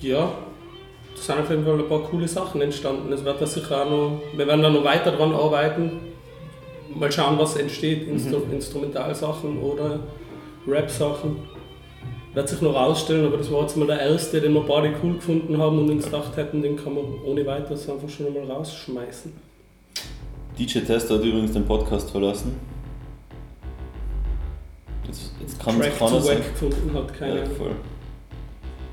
S3: ja, da sind auf jeden Fall ein paar coole Sachen entstanden. Es wird da sicher auch noch, wir werden da noch weiter dran arbeiten. Mal schauen, was entsteht, Instru Instrumentalsachen oder Rap-Sachen. Wird sich noch rausstellen, aber das war jetzt mal der erste, den wir beide cool gefunden haben und uns gedacht hätten, den kann man ohne weiteres einfach schon mal rausschmeißen.
S4: DJ Tester hat übrigens den Podcast verlassen. Jetzt, jetzt kann es
S3: Track zu
S4: sein.
S3: wack gefunden hat, keine
S4: Ja, voll.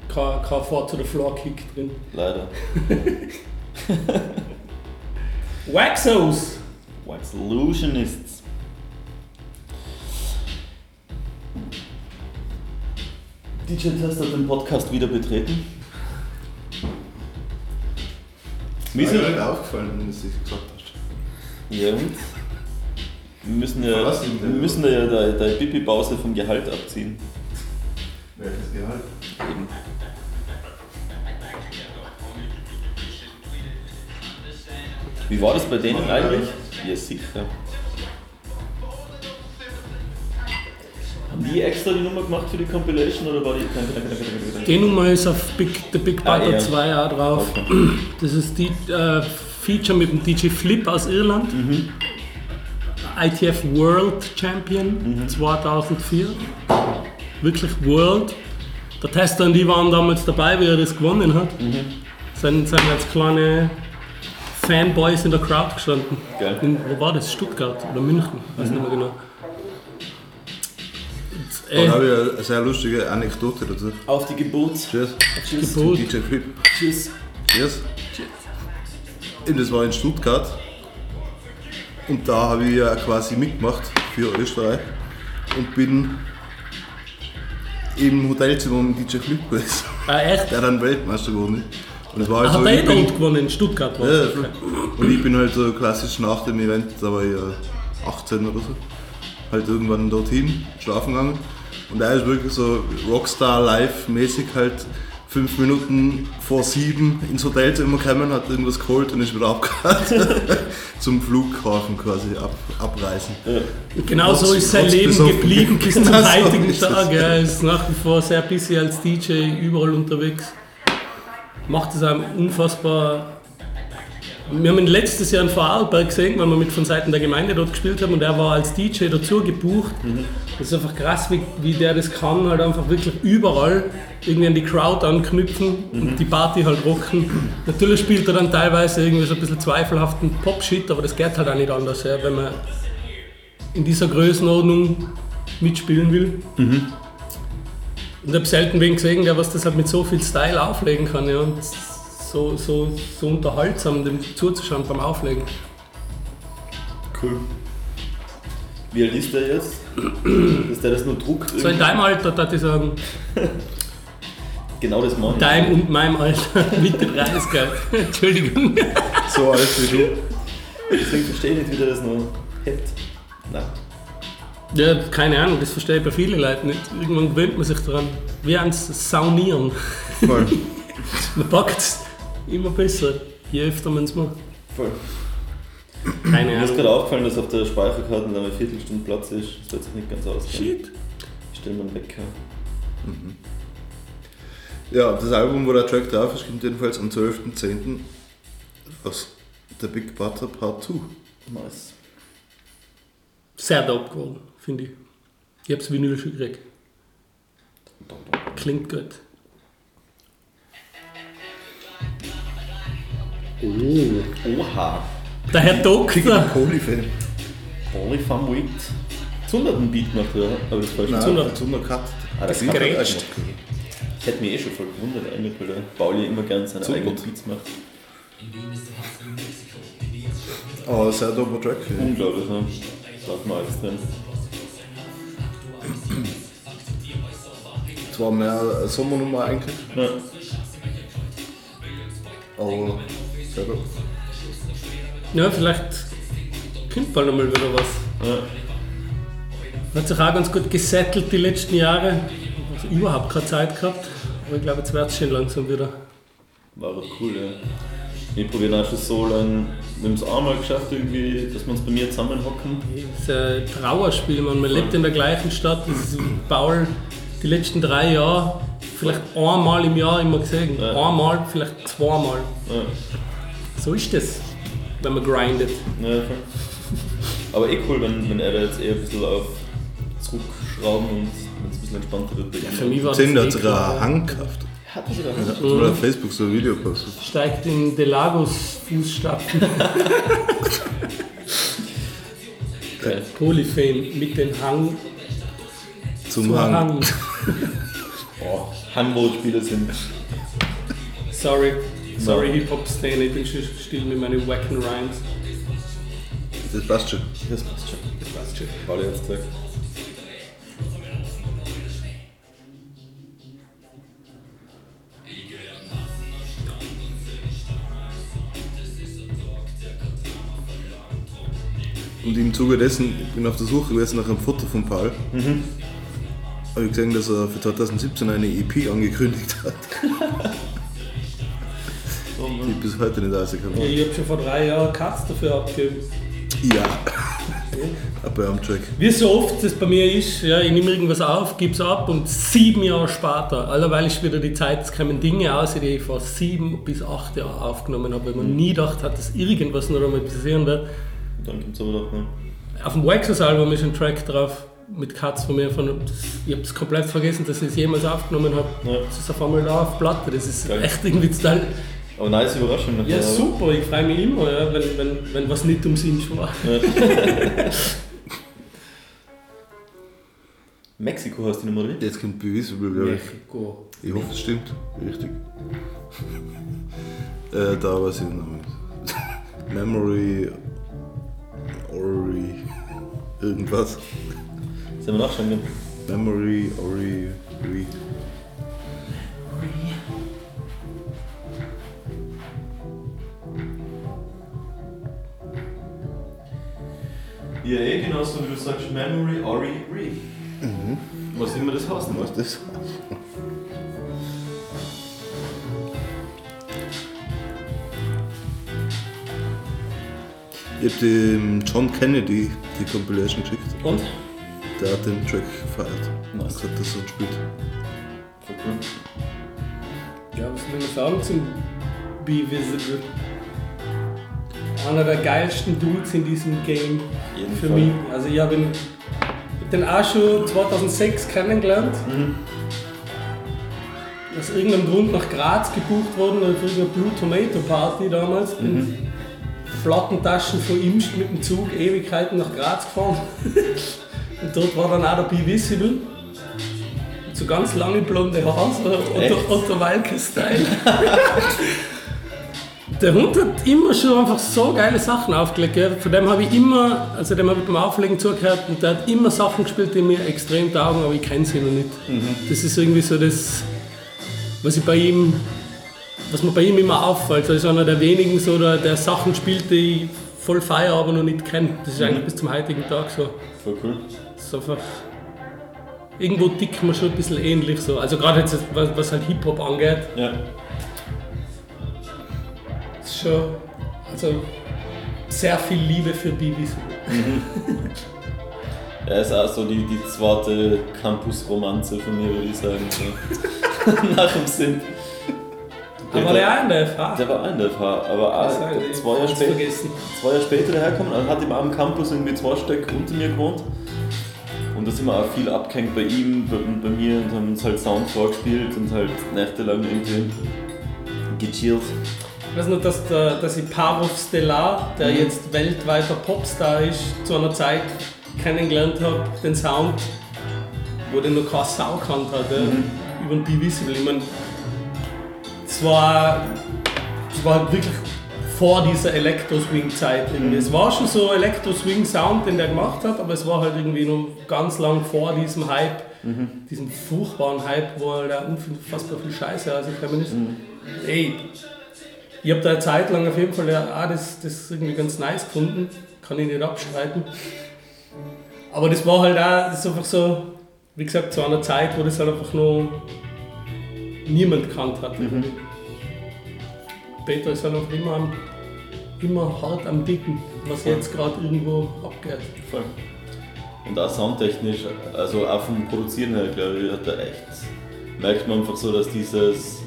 S3: kein, kein Four to the Floor Kick drin.
S4: Leider.
S3: Waxos!
S4: Wax Illusionists. DJ Tester hat den Podcast wieder betreten.
S2: Mir ist nicht aufgefallen, wenn du es nicht gesagt hast.
S4: Ja und? Wir müssen ja,
S2: Was
S4: wir müssen ja deine, deine Pipi-Pause vom Gehalt abziehen.
S2: Welches Gehalt?
S4: Eben. Wie war das bei denen eigentlich? Ja, sicher. Haben die extra die Nummer gemacht für die Compilation oder war die.
S3: Die Nummer ist auf Big, The Big
S4: Ah,
S3: Butter
S4: ja.
S3: 2 auch drauf.
S4: Okay.
S3: Das ist die äh, Feature mit dem DJ Flip aus Irland. ITF World Champion 2004. Wirklich World. Der Tester und die waren damals dabei, wie er das gewonnen hat. Sind, sind als kleine Fanboys in der Crowd gestanden.
S4: Geil.
S3: In, wo war das? Stuttgart oder München? Weiß nicht mehr genau. Und,
S2: Da
S3: äh,
S2: habe ich eine sehr lustige Anekdote dazu.
S4: Auf die Geburt.
S2: Cheers.
S4: Tschüss.
S3: Geburt.
S2: DJ Flip.
S4: Tschüss.
S2: Cheers. Und das war in Stuttgart. Und da habe ich ja quasi mitgemacht für Österreich. Und bin im Hotelzimmer mit DJ Flip gewesen,
S3: ah, echt?
S2: der dann Weltmeister geworden ist. Und es war halt
S3: Hat
S2: so,
S3: er
S2: ich
S3: eh
S2: bin-
S3: dort gewonnen? In Stuttgart war
S2: Ja, ja, und ich bin halt so klassisch nach dem Event, da war ich ja 18 oder so, halt irgendwann dorthin, schlafen gegangen. Und er ist wirklich so Rockstar live mäßig halt fünf Minuten vor sieben ins Hotelzimmer gekommen, hat irgendwas geholt und ist wieder abgehauen. Zum Flughafen quasi ab, abreisen.
S3: Genau so ist sein Leben
S2: besoffen.
S3: geblieben bis zum
S2: Genau
S3: heutigen. Tag. Er ist nach wie vor sehr busy als DJ, überall unterwegs. Macht es einem unfassbar. Wir haben ihn letztes Jahr in Vorarlberg gesehen, weil wir mit von Seiten der Gemeinde dort gespielt haben und er war als DJ dazu gebucht. Das ist einfach krass, wie, wie der das kann, halt einfach wirklich überall irgendwie an die Crowd anknüpfen und die Party halt rocken. Natürlich spielt er dann teilweise irgendwie so ein bisschen zweifelhaften Pop-Shit, aber das geht halt auch nicht anders, ja, wenn man in dieser Größenordnung mitspielen will. Und ich habe selten wen gesehen, der was das halt mit so viel Style auflegen kann. Ja, und so, so, so unterhaltsam dem zuzuschauen beim Auflegen.
S4: Cool. Wie alt ist der jetzt? Dass der das nur druckt?
S3: So in deinem Alter, da ich sagen,
S4: Genau das mache ich.
S3: Deinem und meinem Alter, Mitte 30, gell? Entschuldigung.
S2: So alt wie du.
S4: Deswegen verstehe ich nicht, wie der das noch hebt. Nein.
S3: Ja, keine Ahnung, das verstehe ich bei vielen Leuten nicht. Irgendwann gewöhnt man sich daran. Wie ans Saunieren.
S2: Voll.
S3: Man packt es immer besser, je öfter man es macht.
S4: Voll.
S3: Keine
S4: Mir ist
S3: Ahnung.
S4: gerade aufgefallen, dass auf der Speicherkarte noch eine Viertelstunde Platz ist. Das wird sich nicht ganz ausgehen.
S3: Shit.
S4: Ich stelle mir einen Wecker.
S2: Ja, das Album, wo der Track drauf ist, kommt jedenfalls am 12.10. aus The Big Butter Part 2.
S4: Nice.
S3: Sehr dope geworden, finde ich. Ich hab's Vinyl schon gekriegt. Klingt gut.
S4: Oha.
S3: Der Herr Doktor.
S2: Polyfan.
S4: Polyphamoid. Zunderten Beat gemacht, oder? Aber das falsch.
S2: Nein,
S3: Zunder.
S2: der Zunder Cut.
S4: Ah, das
S3: Grätscht.
S4: grätscht. Ich hätte mich eh schon voll gewundert, eigentlich, weil der Pauli immer gerne seine
S2: Super.
S4: eigenen Beats macht.
S2: Aber ein sehr doper Track. finde ich.
S4: Unglaublich, ne? Hat man alles drin.
S2: Zwar mehr Sommernummer eigentlich,
S4: Ja.
S2: aber sehr dope.
S3: Ja, vielleicht kommt bald einmal wieder was.
S4: Ja.
S3: Hat sich auch ganz gut gesettelt die letzten Jahre. Also überhaupt keine Zeit gehabt. Aber ich glaube, jetzt wird es schon langsam wieder.
S4: War auch cool, ja. Ich probiere auch schon so lange, wir haben es einmal geschafft, irgendwie, dass wir uns bei mir zusammenhocken.
S3: Das ist ein Trauerspiel, man. man lebt in der gleichen Stadt. Das ist in Paul die letzten drei Jahre vielleicht einmal im Jahr immer gesehen.
S4: Ja.
S3: Einmal, vielleicht zweimal.
S4: Ja.
S3: So ist das, wenn man grindet.
S4: Ja. Aber eh cool, wenn, wenn er da jetzt eher ein bisschen auf zurückschrauben und wenn es ein bisschen entspannter wird bei ihm.
S3: Für mich war
S2: Zehn, der
S3: das
S2: hat
S3: eh
S2: sogar
S4: Hat er sogar.
S2: Ja, Oder auf Facebook so ein Video postet.
S3: Steigt in Delagos Fußstapfen.
S4: Geil.
S3: Polyfame mit dem Hang
S2: Zum
S3: zum
S2: Hang.
S3: Hang.
S4: Oh, Hangmode-Spieler sind.
S3: Sorry, sorry Hip-Hop-Szene, ich bin schon still mit meinen wacken Rhymes.
S2: Das passt schon.
S4: Das passt schon.
S3: Das passt schon.
S4: Pauli hat's gesagt.
S2: Und im Zuge dessen, ich bin auf der Suche gewesen nach einem Foto von Paul.
S3: Mhm.
S2: Habe ich gesehen, dass er für 2017 eine EP angekündigt hat,
S4: Oh
S2: die bis heute nicht rausgekommen
S3: Ja, ich habe schon vor drei Jahren Cuts dafür abgegeben.
S2: Ja. Aber am Track.
S3: Wie so oft das bei mir ist, ja, ich nehme irgendwas auf, gebe es ab und sieben Jahre später, allerweil ist wieder die Zeit, es kommen Dinge aus, die ich vor sieben bis acht Jahren aufgenommen habe, weil man nie gedacht hat, dass irgendwas noch einmal passieren wird.
S4: Dann gibt's aber doch, ne?
S3: Auf dem Waxers-Album ist ein Track drauf mit Cuts von mir. Von, das, ich habe es komplett vergessen, dass ich es jemals aufgenommen habe.
S4: Ja.
S3: Das ist auf einmal da auf Platte. Das ist
S4: Geil.
S3: echt irgendwie total.
S4: Aber nice Überraschung.
S3: Ja,
S4: nachher.
S3: super. Ich freue mich immer, ja, wenn, wenn, wenn was nicht umsonst war.
S4: Mexiko heißt die Nummer, oder?
S2: Jetzt kommt Beweisable, glaube ich.
S3: Mexiko.
S2: Ich hoffe, es stimmt. Richtig. äh, da weiß ich Namen nicht. Memory. Ori. Irgendwas.
S4: Sollen wir nachschauen? gell?
S2: Memory, Ori. Re.
S4: Ja, eh genauso wie du sagst, Memory, Ori, Re. Was immer das heißt.
S2: Was ist das? Ich hab dem John Kennedy die Compilation geschickt.
S3: Und?
S2: Der hat den Track gefeiert. Und
S4: Nice.
S2: gesagt, dass er ihn spielt.
S4: Voll cool.
S3: Ja, was will man sagen zum Be Visible? Einer der geilsten Dudes in diesem Game
S4: Jeden
S3: für
S4: Fall.
S3: mich. Also ich habe ihn hab den auch schon 2006 kennengelernt.
S4: Mhm.
S3: Aus irgendeinem Grund nach Graz gebucht worden, für irgendeine Blue Tomato Party damals.
S4: Mhm.
S3: Bin Plattentaschen von Imst mit dem Zug Ewigkeiten nach Graz gefahren. Und dort war dann auch der Be Visible. So ganz lange blonde Haare, so
S4: Echt?
S3: Otto, Otto Walke-Style. Der Hund hat immer schon einfach so geile Sachen aufgelegt. Gell? Von dem habe ich immer, also dem habe ich beim Auflegen zugehört und der hat immer Sachen gespielt, die mir extrem taugen, aber ich kenne sie noch nicht. Das ist irgendwie so das, was ich bei ihm, was mir bei ihm immer auffällt. Er ist einer der wenigen, so, der, der Sachen spielt, die ich voll feier, aber noch nicht kenne. Das ist
S4: Mhm.
S3: eigentlich bis zum heutigen Tag so.
S4: Voll cool.
S3: Das ist einfach, irgendwo ticken wir schon ein bisschen ähnlich so. Also gerade jetzt, was, was halt Hip-Hop angeht,
S4: Ja.
S3: ist schon, also sehr viel Liebe für Bibis.
S4: Er ist auch so die, die zweite Campus-Romanze von mir, würde ich sagen. So. Nach dem Sinn.
S3: Aber der auch in der FH.
S4: Der war auch in der FH, aber auch zwei, Jahre später, zwei Jahre später daherkommen. Er hat eben am Campus irgendwie zwei Stück unter mir gewohnt. Und da sind wir auch viel abgehängt bei ihm und bei mir und haben uns halt Sound vorgespielt und halt nächtelang irgendwie gechillt.
S3: Ich weiß noch, dass, der, dass ich Parov Stellar, der jetzt weltweiter Popstar ist, zu einer Zeit kennengelernt habe, den Sound, wo den noch keine Sau kannt hat, ja, über den Divisible. Ich meine, es war, es war wirklich vor dieser Elektro-Swing-Zeit. irgendwie. Es war schon so Elektro-Swing-Sound, den der gemacht hat, aber es war halt irgendwie noch ganz lang vor diesem Hype, diesem furchtbaren Hype, wo halt da unfassbar viel Scheiße rausgekommen ist. Ey, ich habe da eine Zeit lang auf jeden Fall auch das, das irgendwie ganz nice gefunden, kann ich nicht abstreiten. Aber das war halt auch, das ist einfach so, wie gesagt, zu einer Zeit, wo das halt einfach noch niemand gekannt hat. Peter ist halt einfach immer, am, immer hart am Dicken, was jetzt gerade irgendwo abgeht.
S4: Voll. Und auch soundtechnisch, also auch vom Produzieren her, glaube ich, hat er echt, merkt man einfach so, dass dieses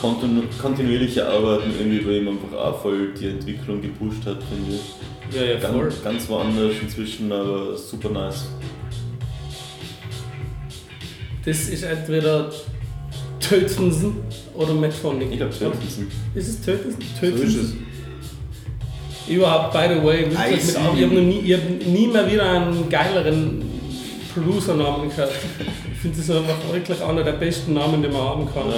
S4: kontinu kontinuierliche Arbeiten irgendwie bei ihm einfach auch voll die Entwicklung gepusht hat, finde ich.
S3: Ja, ja, voll.
S4: Ganz, ganz woanders inzwischen, aber super nice.
S3: Das ist entweder Tötensen oder Metphonic.
S4: Ich glaube, Tötensen.
S3: Ist es Tötensen?
S2: So ist
S3: Tötensen.
S2: es.
S3: Überhaupt, by the way, mit, ich habe noch nie, ich hab nie mehr wieder einen geileren Producer-Namen gehört. Ich finde das ist einfach wirklich einer der besten Namen, den man haben kann.
S4: Ja,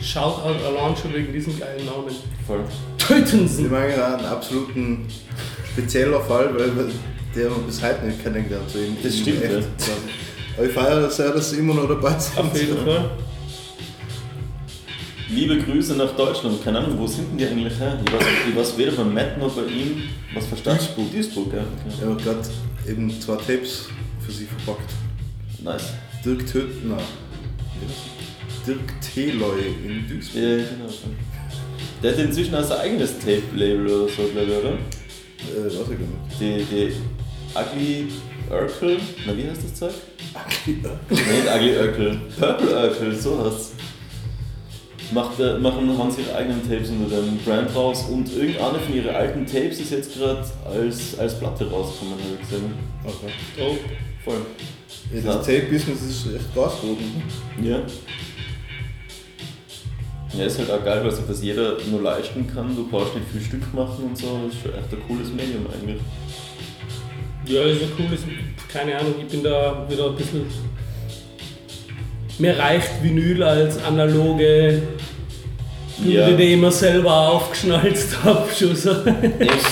S3: Schaut allein schon wegen diesem geilen Namen.
S4: voll.
S2: Ich
S3: Tötensen!
S2: meine, auch einen absoluten spezieller Fall, weil der haben wir bis heute nicht kennengelernt. So
S4: Das stimmt,
S2: echt.
S4: ja.
S2: Aber ich feiere sehr, dass sie immer noch dabei sind.
S3: Auf jeden Fall.
S4: Liebe Grüße nach Deutschland. Keine Ahnung, wo sind denn die eigentlich her? Ich weiß, ich weiß weder von Matt noch bei ihm. Was für Staatsspruch? Duisburg, ja. Okay.
S2: Er hat gerade eben zwei Tapes für sie verpackt.
S4: Nice.
S2: Dirk Tötner. Dirk Teloy in Duisburg.
S4: Ja, genau. Der hat inzwischen auch sein eigenes Tape-Label oder so, glaube ich, oder?
S2: Äh, weiß ich gar nicht.
S4: Die, die Ugly Urkel, na wie heißt das Zeug?
S2: Ugly
S4: Nein, Ugly Urkel. Purple Urkel, so heißt's. Macht, äh, machen, haben sie ihre eigenen Tapes unter dem Brand raus und irgendeine von ihren alten Tapes ist jetzt gerade als, als Platte rausgekommen, habe ich gesehen.
S2: Okay.
S3: Oh,
S4: Voll.
S2: Ja, das Tape-Business ist echt Gas geworden.
S4: Ja. Ja, ist halt auch geil, weil sich das jeder nur leisten kann. Du brauchst nicht viel Stück machen und so. Das ist schon echt ein cooles Medium eigentlich.
S3: ja, ist ein cooles. Keine Ahnung, ich bin da wieder ein bisschen. Mir reicht Vinyl als analoge
S4: Ja.
S3: die ich mir selber aufgeschnalzt habe. Schon so.
S4: Echt?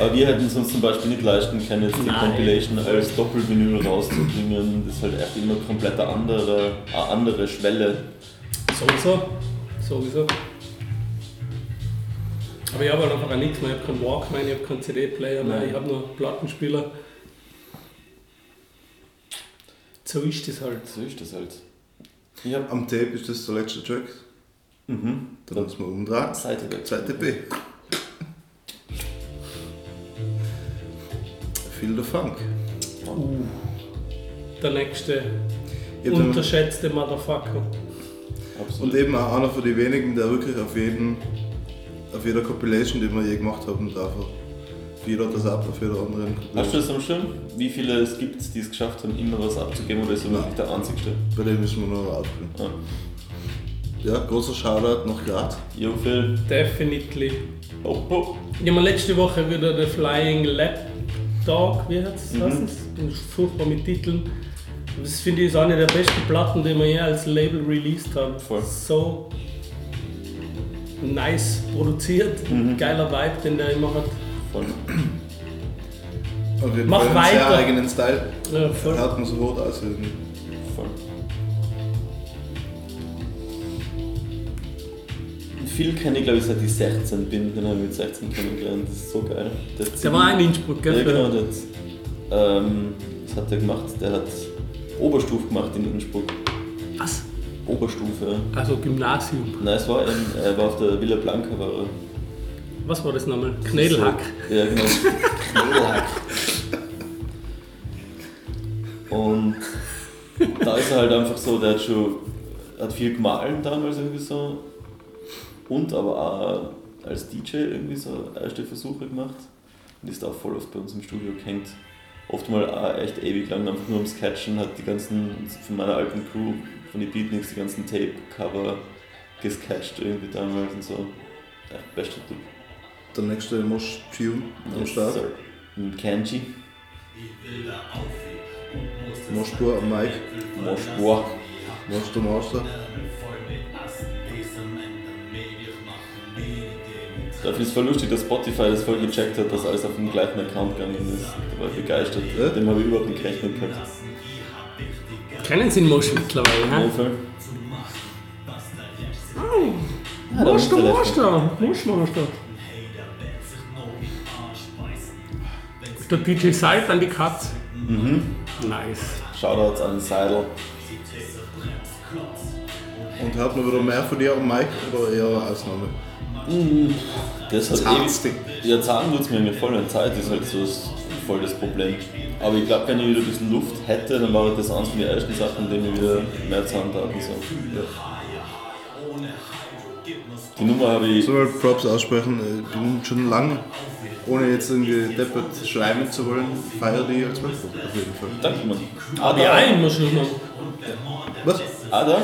S4: Aber wir hätten es uns zum Beispiel nicht leisten können, jetzt die
S3: Nein.
S4: Compilation als Doppelvinyl rauszubringen. Das ist halt echt immer komplett eine andere, eine andere Schwelle.
S3: Sowieso. Sowieso. Aber ich habe halt einfach nichts mehr. Ich habe keinen Walkman, ich habe keinen CD-Player mehr,
S4: Nein.
S3: ich habe nur Plattenspieler. So ist das halt.
S4: So ist das halt. Hab
S2: Am Tape ist das der letzte Track.
S4: mhm.
S2: Dann muss man umdrehen.
S4: Seite weg.
S2: Seite B. Feel the Funk.
S3: Der nächste
S2: Ich hab dann-
S3: unterschätzte Motherfucker.
S4: Absolut.
S2: Und eben auch einer von den wenigen, der wirklich auf jeden, auf jeder Compilation, die wir je gemacht haben, drauf hat. Jeder das ab auf jeder anderen
S4: Hast du das am Schirm? Wie viele es gibt, die es geschafft haben, immer was abzugeben oder ist er wirklich der einzigste?
S2: Bei dem müssen wir noch ausprobieren.
S4: Ja.
S2: Ja, großer Shoutout nach Grad.
S4: Jo, Phil.
S3: Definitely.
S4: Oh, oh.
S3: Ich habe mir letzte Woche wieder der Flying Lap Dog, wie heißt
S4: Mhm.
S3: es? Bin furchtbar mit Titeln. Das finde ich ist eine der besten Platten, die wir je als Label released haben.
S4: Voll.
S3: So nice produziert,
S4: Mhm.
S3: geiler Vibe, den der immer hat.
S4: Voll.
S2: Und wir
S3: Mach weiter.
S2: eigenen Style.
S3: Ja, voll.
S2: Hört man sofort aus.
S4: Voll. Phil kenne ich glaube ich seit ich 16 bin, den habe ich mit 16 kennengelernt. Das ist so geil. Der, hat
S3: Der war auch in Innsbruck, gell?
S4: Ja, genau, der hat, ähm, was hat der gemacht? Der hat Oberstufe gemacht in Innsbruck.
S3: Was?
S4: Oberstufe, ja.
S3: Also Gymnasium.
S4: Nein, es war, in, er war auf der Villa Blanca. War er.
S3: Was war das nochmal? Knädelhack.
S4: Ja, genau. Knädelhack. Und da ist er halt einfach so, der hat schon hat viel gemahlen damals irgendwie so. Und aber auch als DJ irgendwie so erste Versuche gemacht. Und ist auch voll oft bei uns im Studio gehängt. Oft mal auch echt ewig lang einfach nur am Sketchen, hat die ganzen, von meiner alten Crew, von den Beatniks, die ganzen Tape-Cover gesketcht irgendwie damals und so. Ja, bester Typ.
S2: Der nächste Mosch Tune am Start.
S4: Sir. Mit Kenji.
S2: Moschpur am Mike.
S4: Moschboa.
S2: Mosch der Master.
S4: Dafür ist es voll lustig, dass Spotify das voll gecheckt hat, dass alles auf den gleichen Account gegangen ist. Da war ich begeistert.
S2: Ja?
S4: Dem habe ich überhaupt nicht gerechnet gehabt.
S3: Kennen Sie den Mosch mittlerweile,
S4: Ja,
S3: ne?
S4: voll.
S3: Mosch, der
S4: ist der
S3: Mosch Der DJ Seid an die Katz.
S4: Mhm.
S3: Nice.
S4: Shoutouts an Seidel.
S2: Und hört man wieder mehr von dir am Mike oder eher eine Ausnahme?
S4: Das hat
S2: Zahnstig.
S4: ewig. Ja, Zahn wird es mir voll in Zeit, ist halt so das, voll das Problem. Aber ich glaube, wenn ich wieder ein bisschen Luft hätte, dann war das eines von den ersten Sachen, in denen ich wieder mehr Zahndaten so. Die Nummer habe ich.
S2: Ich soll Props aussprechen. Ich bin schon lange, ohne jetzt irgendwie deppert schreiben zu wollen, feier die als Mike auf jeden Fall.
S4: Danke, Mann.
S3: Ja,
S4: Ada.
S3: immer schon noch.
S2: Was?
S4: Ada.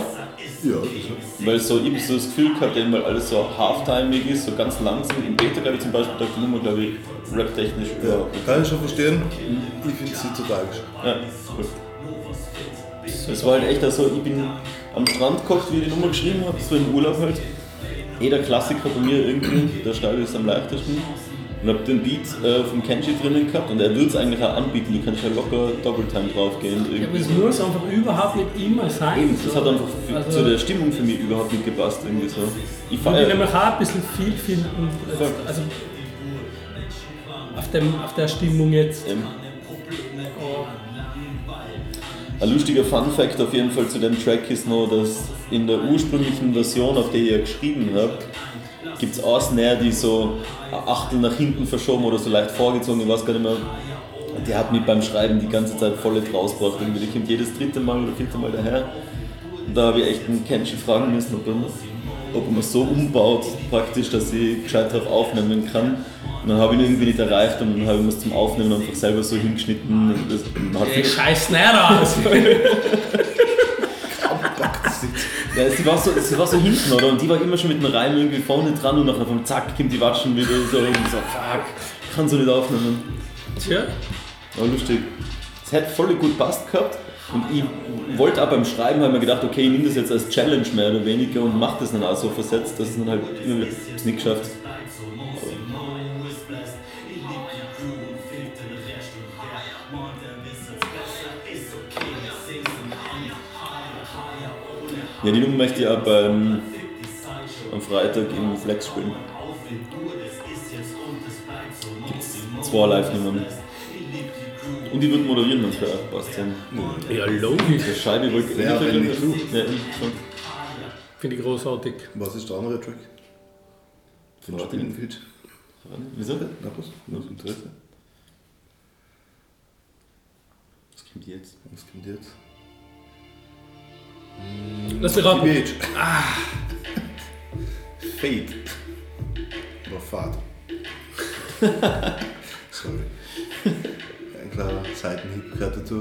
S2: Ja, das ist
S4: Weil so, ich habe so das Gefühl gehabt, eben, weil alles so halftimig ist, so ganz langsam. Im Beta, glaube ich, zum Beispiel, da die Nummer, glaube ich, rap-technisch
S2: ja. Kann ich schon verstehen. Ich finde sie total gescheit.
S4: Ja, gut. Es war halt echt so, ich bin am Strand gekocht, wie ich die Nummer geschrieben habe, so im Urlaub halt. Eh der Klassiker bei mir irgendwie, der Stall ist am leichtesten. Und hab den Beat äh, vom Kenji drinnen gehabt und er würde es eigentlich auch anbieten, du kannst ja locker Doppeltime draufgehen.
S3: Ja, aber es
S4: Irgendwie.
S3: muss einfach überhaupt nicht immer sein.
S4: Das hat einfach für,
S3: Also-
S4: zu der Stimmung für mich überhaupt nicht gepasst. Irgendwie so. Ich feiere.
S3: nämlich auch ein bisschen viel finden. Also auf, dem, auf der Stimmung jetzt. Oh,
S4: Ein lustiger Fun Fact auf jeden Fall zu dem Track ist noch, dass in der ursprünglichen Version, auf der ja geschrieben habe, gibt es Snare, die so ein Achtel nach hinten verschoben oder so leicht vorgezogen, ich weiß gar nicht mehr. Die hat mich beim Schreiben die ganze Zeit voll rausgebracht. Irgendwie, die kommt jedes dritte Mal oder vierte Mal daher. Und da habe ich echt einen Kenshi fragen müssen, ob er, ob er mir so umbaut, praktisch, dass ich gescheit drauf aufnehmen kann. Und dann habe ich ihn irgendwie nicht erreicht und dann habe ich mir zum Aufnehmen einfach selber so hingeschnitten. Und das, man hat
S3: ey, scheiß aus!
S4: Ja, sie war, so, sie war so hinten, oder? Und die war immer schon mit dem Reim irgendwie vorne dran und nachher vom Zack kommt die Watschen wieder so und so, fuck, kann so nicht aufnehmen.
S3: Tja,
S4: Aber lustig. Es hätte voll gut passt gehabt und ich wollte auch beim Schreiben, habe mir gedacht, okay, ich nehme das jetzt als Challenge mehr oder weniger und mache das dann auch so versetzt, dass es dann halt immer wieder nicht geschafft. Ja, die Nummer möchte ich auch beim, am Freitag im Flex spielen. Gibt's zwei Live-Nummern. Und die wird moderieren, wenn es für euch passt. Ja.
S3: ja logisch.
S4: Der Scheibe wollte
S2: Wer, wenn nicht du?
S4: Ja, schon.
S3: Finde ich großartig.
S2: Was ist der andere Track? Von
S4: Warte.
S2: Spinfield.
S4: Wieso?
S2: Na was? Was Interesse?
S4: Was kommt jetzt?
S2: Was kommt jetzt?
S3: Lass mich raten.
S2: Teenage. Ah. Fade. Oder Fahrt. Sorry. Ein kleiner Seitenhieb gehört dazu.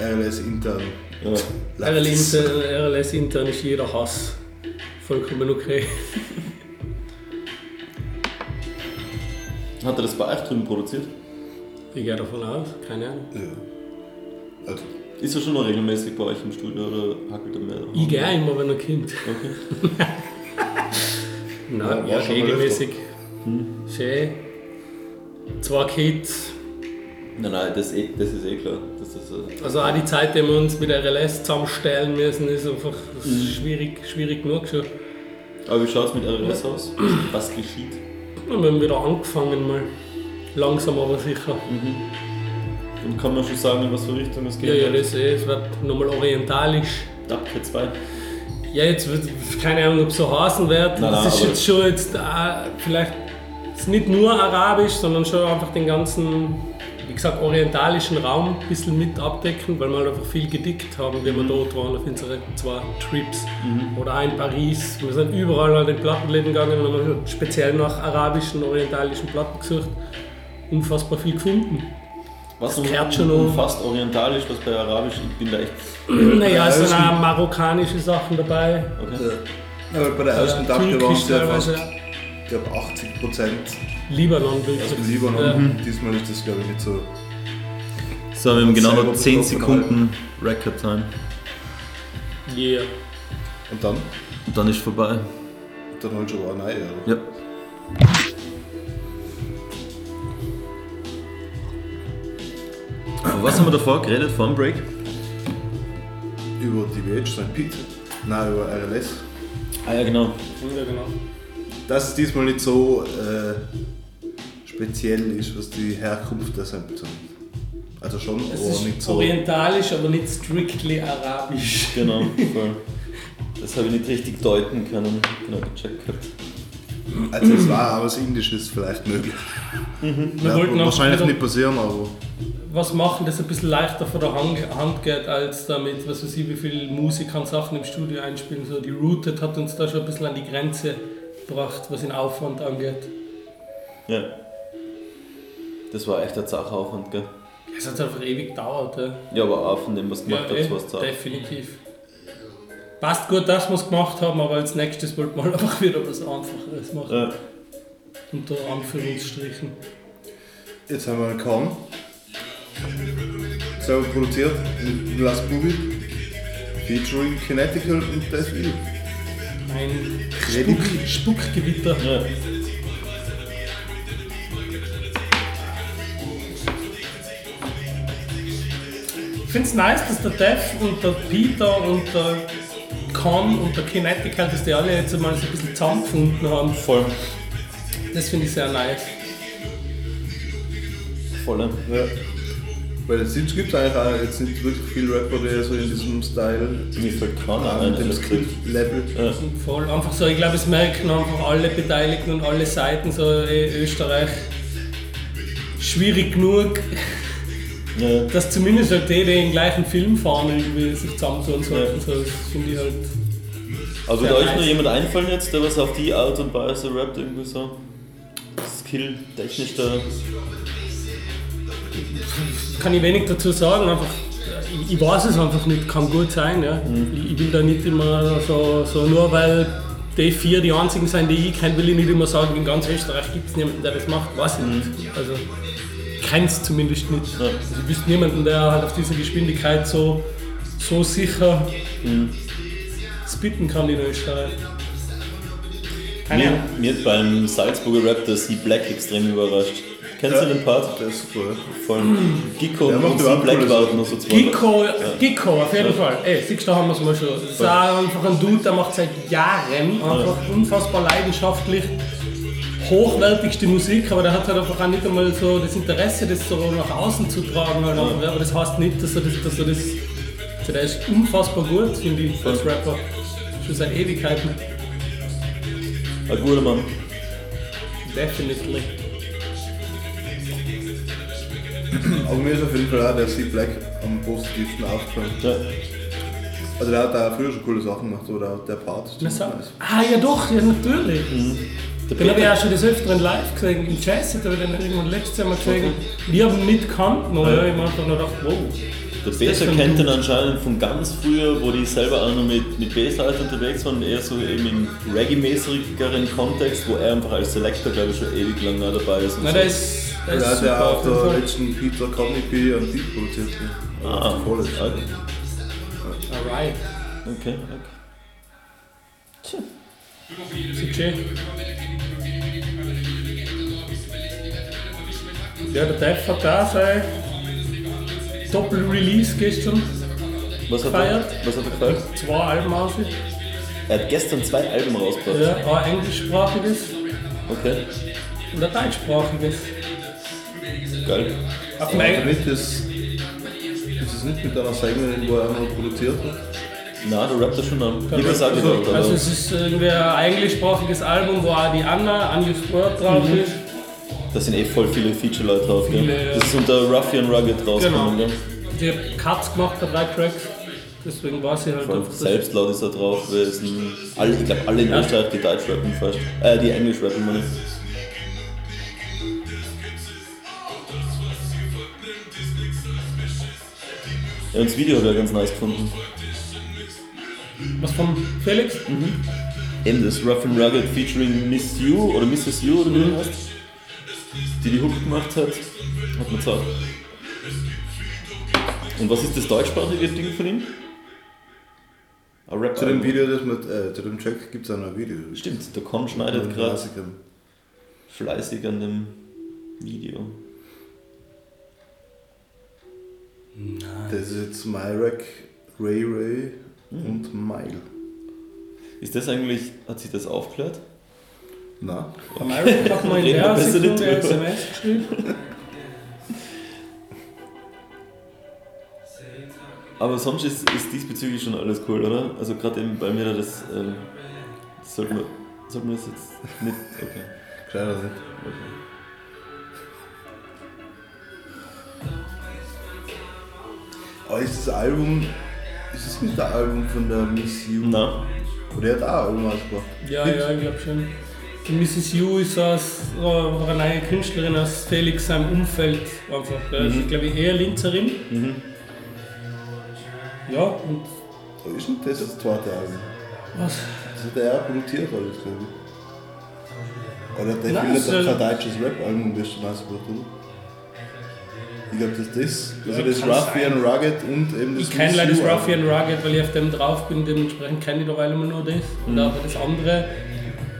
S2: RLS intern.
S4: Ja.
S3: RLS, intern, RLS intern ist jeder Hass. Vollkommen okay.
S4: Hat er das bei euch drüben produziert?
S3: Ich gehe davon aus, keine Ahnung.
S2: Ja. Also,
S4: Ist er schon noch regelmäßig bei euch im Studio oder hackelt er mehr?
S3: Ich gehe auch immer, wenn er kommt.
S4: Okay.
S3: Nein,
S2: Ja,
S3: ja, regelmäßig. Schön. Zwei Kids.
S4: Nein, nein, das, eh, das ist eh klar. Das ist, äh,
S3: Also auch die Zeit, die wir uns mit RLS zusammenstellen müssen, ist einfach schwierig, schwierig genug schon.
S4: Aber wie schaut es mit RLS aus? Was geschieht?
S3: Wir haben wieder angefangen mal. Langsam aber sicher.
S4: Und kann man schon sagen, in was für Richtung es geht?
S3: Ja, ja, das eh, es wird nochmal orientalisch.
S4: Dabke 2.
S3: Ja, jetzt wird keine Ahnung, ob es so heißen wird.
S4: Nein, nein,
S3: das ist
S4: aber-
S3: jetzt schon jetzt äh, vielleicht ist nicht nur arabisch, sondern schon einfach den ganzen, wie gesagt, orientalischen Raum ein bisschen mit abdecken, weil wir halt einfach viel gedickt haben, wie wir dort waren auf unseren zwei Trips. Oder auch in Paris. Wir sind überall an den Plattenläden gegangen und haben speziell nach arabischen, orientalischen Platten gesucht. Unfassbar viel gefunden.
S4: Was
S3: Das gehört schon um.
S4: fast orientalisch, was bei Arabisch, ich bin da echt.
S3: Naja, es sind auch marokkanische Sachen dabei.
S4: Okay.
S2: Ja, aber bei der ersten
S3: Äh,
S2: Dabke waren es ja
S3: teilweise.
S2: fast, ich glaube 80 Prozent
S3: Libanon
S2: aus dem
S3: wirklich.
S2: Libanon. Diesmal ist das glaube ich nicht so.
S4: So, wir haben genau noch 10
S2: betroffen
S4: Sekunden Record Time.
S3: Ja. Yeah.
S2: Und dann?
S4: Und dann ist vorbei.
S2: Dann halt schon auch nein, oder?
S4: Ja. Aber was haben wir davor geredet, vor dem Break?
S2: Über die VH St. Peter. Nein, über RLS.
S4: Ah ja, genau.
S3: Ja, genau.
S2: Dass es diesmal nicht so äh, speziell ist, was die Herkunft der sind. Also schon,
S3: Es
S2: aber
S3: ist
S2: nicht so.
S3: orientalisch, aber nicht strictly arabisch.
S4: Genau, voll. Das habe ich nicht richtig deuten können. Genau, gecheckt gehabt.
S2: Also es war auch was Indisches vielleicht möglich.
S3: Wir
S2: Ja, wahrscheinlich nicht passieren, aber
S3: was machen, das ein bisschen leichter von der Hand Hand geht, als damit, was weiß ich, wie viele Musiker und Sachen im Studio einspielen. So, die Rooted hat uns da schon ein bisschen an die Grenze gebracht, was den Aufwand angeht.
S4: Ja. Das war echt ein Sachaufwand, gell?
S3: Es hat einfach ewig gedauert. Ja.
S4: Ja, aber auch von dem, was du gemacht
S3: eh,
S4: hast, war es Zach.
S3: definitiv. Passt gut, dass wir es gemacht haben, aber als nächstes wollten wir einfach wieder was Einfacheres machen.
S4: Ja.
S3: Unter Anführungsstrichen.
S2: jetzt haben wir einen Korn. Selber produziert mit Last Movie. Featuring Kinetical und Death Evil.
S3: Ein. Spuck, Spuckgewitter.
S4: ja.
S3: Finde es nice, dass der Dev und der Peter und der Con und der Kinetic halt, dass die alle jetzt mal so ein bisschen zusammengefunden haben.
S4: Voll.
S3: Das finde ich sehr nice.
S4: Voll.
S2: Ja. Weil es gibt es eigentlich auch jetzt nicht wirklich viele Rapper, die so in diesem Style
S4: Mir fällt keiner ein.
S2: mit dem
S4: gesagt.
S2: Skill-Level.
S4: Ja.
S3: Voll einfach so, ich glaube, es merken einfach alle Beteiligten und alle Seiten, so eh, Österreich schwierig genug,
S4: Ja.
S3: dass zumindest halt die, die den gleichen Film fahren, irgendwie sich zusammentun sollten.
S4: Ja.
S3: So, finde ich halt.
S4: Also würde euch
S3: nice.
S4: noch jemand einfallen jetzt, der was auf die Art und Weise rappt, irgendwie so? Skill-technisch da.
S3: kann ich wenig dazu sagen. Einfach, ich, ich weiß es einfach nicht, kann gut sein. Ja. Ich, ich will da nicht immer so, so, nur weil die vier die einzigen sind, die ich kenne, will ich nicht immer sagen, in ganz Österreich gibt es niemanden, der das macht. Weiß ich nicht. Also, es zumindest nicht.
S4: Ja.
S3: Also, ich wüsste niemanden, der halt auf dieser Geschwindigkeit so, so sicher spitten kann in Österreich. Keine
S4: Mir,
S3: Ahnung.
S4: mir hat beim Salzburger Rap der C Black extrem überrascht. Kennst du den Part?
S2: Der ist super.
S4: Von Gicko
S2: Der macht
S4: und
S2: überhaupt
S4: Black warten noch so zwei.
S3: Gicko, Gicko, auf jeden Fall. Ey, siehst du, da haben wir es mal schon. Das ist einfach ein Dude, der macht seit Jahren einfach unfassbar leidenschaftlich hochwertigste Musik, aber der hat halt einfach auch nicht einmal so das Interesse, das so nach außen zu tragen. Halt aber das heißt nicht, dass er das, dass er das also der ist unfassbar gut, finde ich, als Rapper. Schon seit Ewigkeiten.
S4: Ein guter Mann.
S3: Definitely.
S2: Aber mir ist auf jeden Fall auch der C Black am positivsten aufgefallen.
S4: Ja.
S2: Also der hat da früher schon coole Sachen gemacht, oder der Part ist.
S3: Ah ja doch, ja natürlich.
S4: Der
S3: Den habe ich auch schon des Öfteren live gesehen, im Jazz, habe ich den irgendwann letztes Jahr mal gesehen. Ich habe ihn nicht gekannt, noch, ja. ich habe nur gedacht, wow.
S4: der
S3: ein
S4: kennt den
S3: Dude?
S4: anscheinend von ganz früher, wo die selber auch noch mit, mit Bassleute unterwegs waren, eher so eben im Reggae-mäßigeren Kontext, wo er einfach als Selector, glaube ich, schon ewig lang dabei ist. und
S3: Na,
S4: so.
S3: der ist, der
S2: Der
S3: ist
S2: hat
S3: super
S2: ja
S3: auf
S2: der
S3: Fall.
S2: letzten Peter Cognipi und Beat produziert. ja.
S4: Ah,
S2: Voll.
S4: Alter.
S3: Alright.
S4: Okay, okay.
S3: CJ. Ja, der Dev hat da sein Doppel-Release gestern.
S4: Was hat, er,
S3: Feiert.
S4: was hat er gefällt?
S3: Zwei Alben aus.
S4: Er hat gestern zwei Alben rausgebracht.
S3: Ja, ein englischsprachiges
S4: Okay,
S3: und ein deutschsprachiges.
S4: geil.
S3: Auf
S2: Aber damit ist, ist es nicht mit einer Sängerin, wo er noch produziert hat?
S4: Na, du rappst das schon an. Ich hab's auch
S3: also, also es ist irgendwie ein englischsprachiges Album, wo auch die Anna, Unused Word drauf
S4: Mhm.
S3: ist.
S4: da sind eh voll viele Feature-Leute drauf. Gell?
S3: Viele, ja.
S4: Das ist unter Ruffian Rugged rausgekommen.
S3: Genau.
S4: Gell?
S3: Die hat Cuts gemacht, der drei Tracks. Deswegen war sie halt
S4: Vor
S3: das-
S4: Selbstlaut ist da drauf gewesen. Alle, ich glaube, alle in Österreich, die Deutsch rappen fast. Äh, die Englisch rappen, meine ich. Ja, und das Video habe ich ja ganz nice gefunden.
S3: Was von Felix?
S4: Eben das Rough and Rugged featuring Miss You oder Mrs. You oder wie die heißt. Die die Hook gemacht hat, hat man gesagt. Und was ist das deutschsprachige Ding von ihm? Ein Rap
S2: Zu dem Video, das mit, äh, zu dem Track gibt es auch noch ein Video.
S4: Stimmt, der Con schneidet gerade fleißig an dem Video.
S2: Das ist jetzt Myrack, Ray Ray Und Mile.
S4: Ist das eigentlich, hat sich das aufgeklärt?
S2: Na,
S3: Am Iron hat man in der Sekunde. SMS geschrieben.
S4: Aber sonst ist, ist diesbezüglich schon alles cool, oder? Also gerade eben bei mir das, ähm, das sollten wir, sollten wir das jetzt nicht, okay.
S2: kleiner nicht. Aber ist das Album, ist es nicht das Album von der Miss You?
S4: Na,
S2: Oder der hat auch ein Album ausgebracht.
S3: Ja, ja, ich glaube schon. Die Mrs. Yu ist aus, war eine neue Künstlerin aus Felix seinem Umfeld einfach. Ja,
S4: Mhm.
S3: Das ist, glaube ich, eher Linzerin. Ja, und
S2: Aber ist nicht das das zweite Album?
S3: was?
S2: Das hat er auch produziert alles, glaube ich. Oder der
S3: Nein, es
S2: doch kein deutsches Rap-Album gestern ausgebracht, oder? Ich glaube, das ist das. Also das Ruffian Rugged und eben das
S3: Ich kenne leider das Ruffian Rugged, weil ich auf dem drauf bin, dementsprechend kenne ich weil immer nur das. Und aber das andere,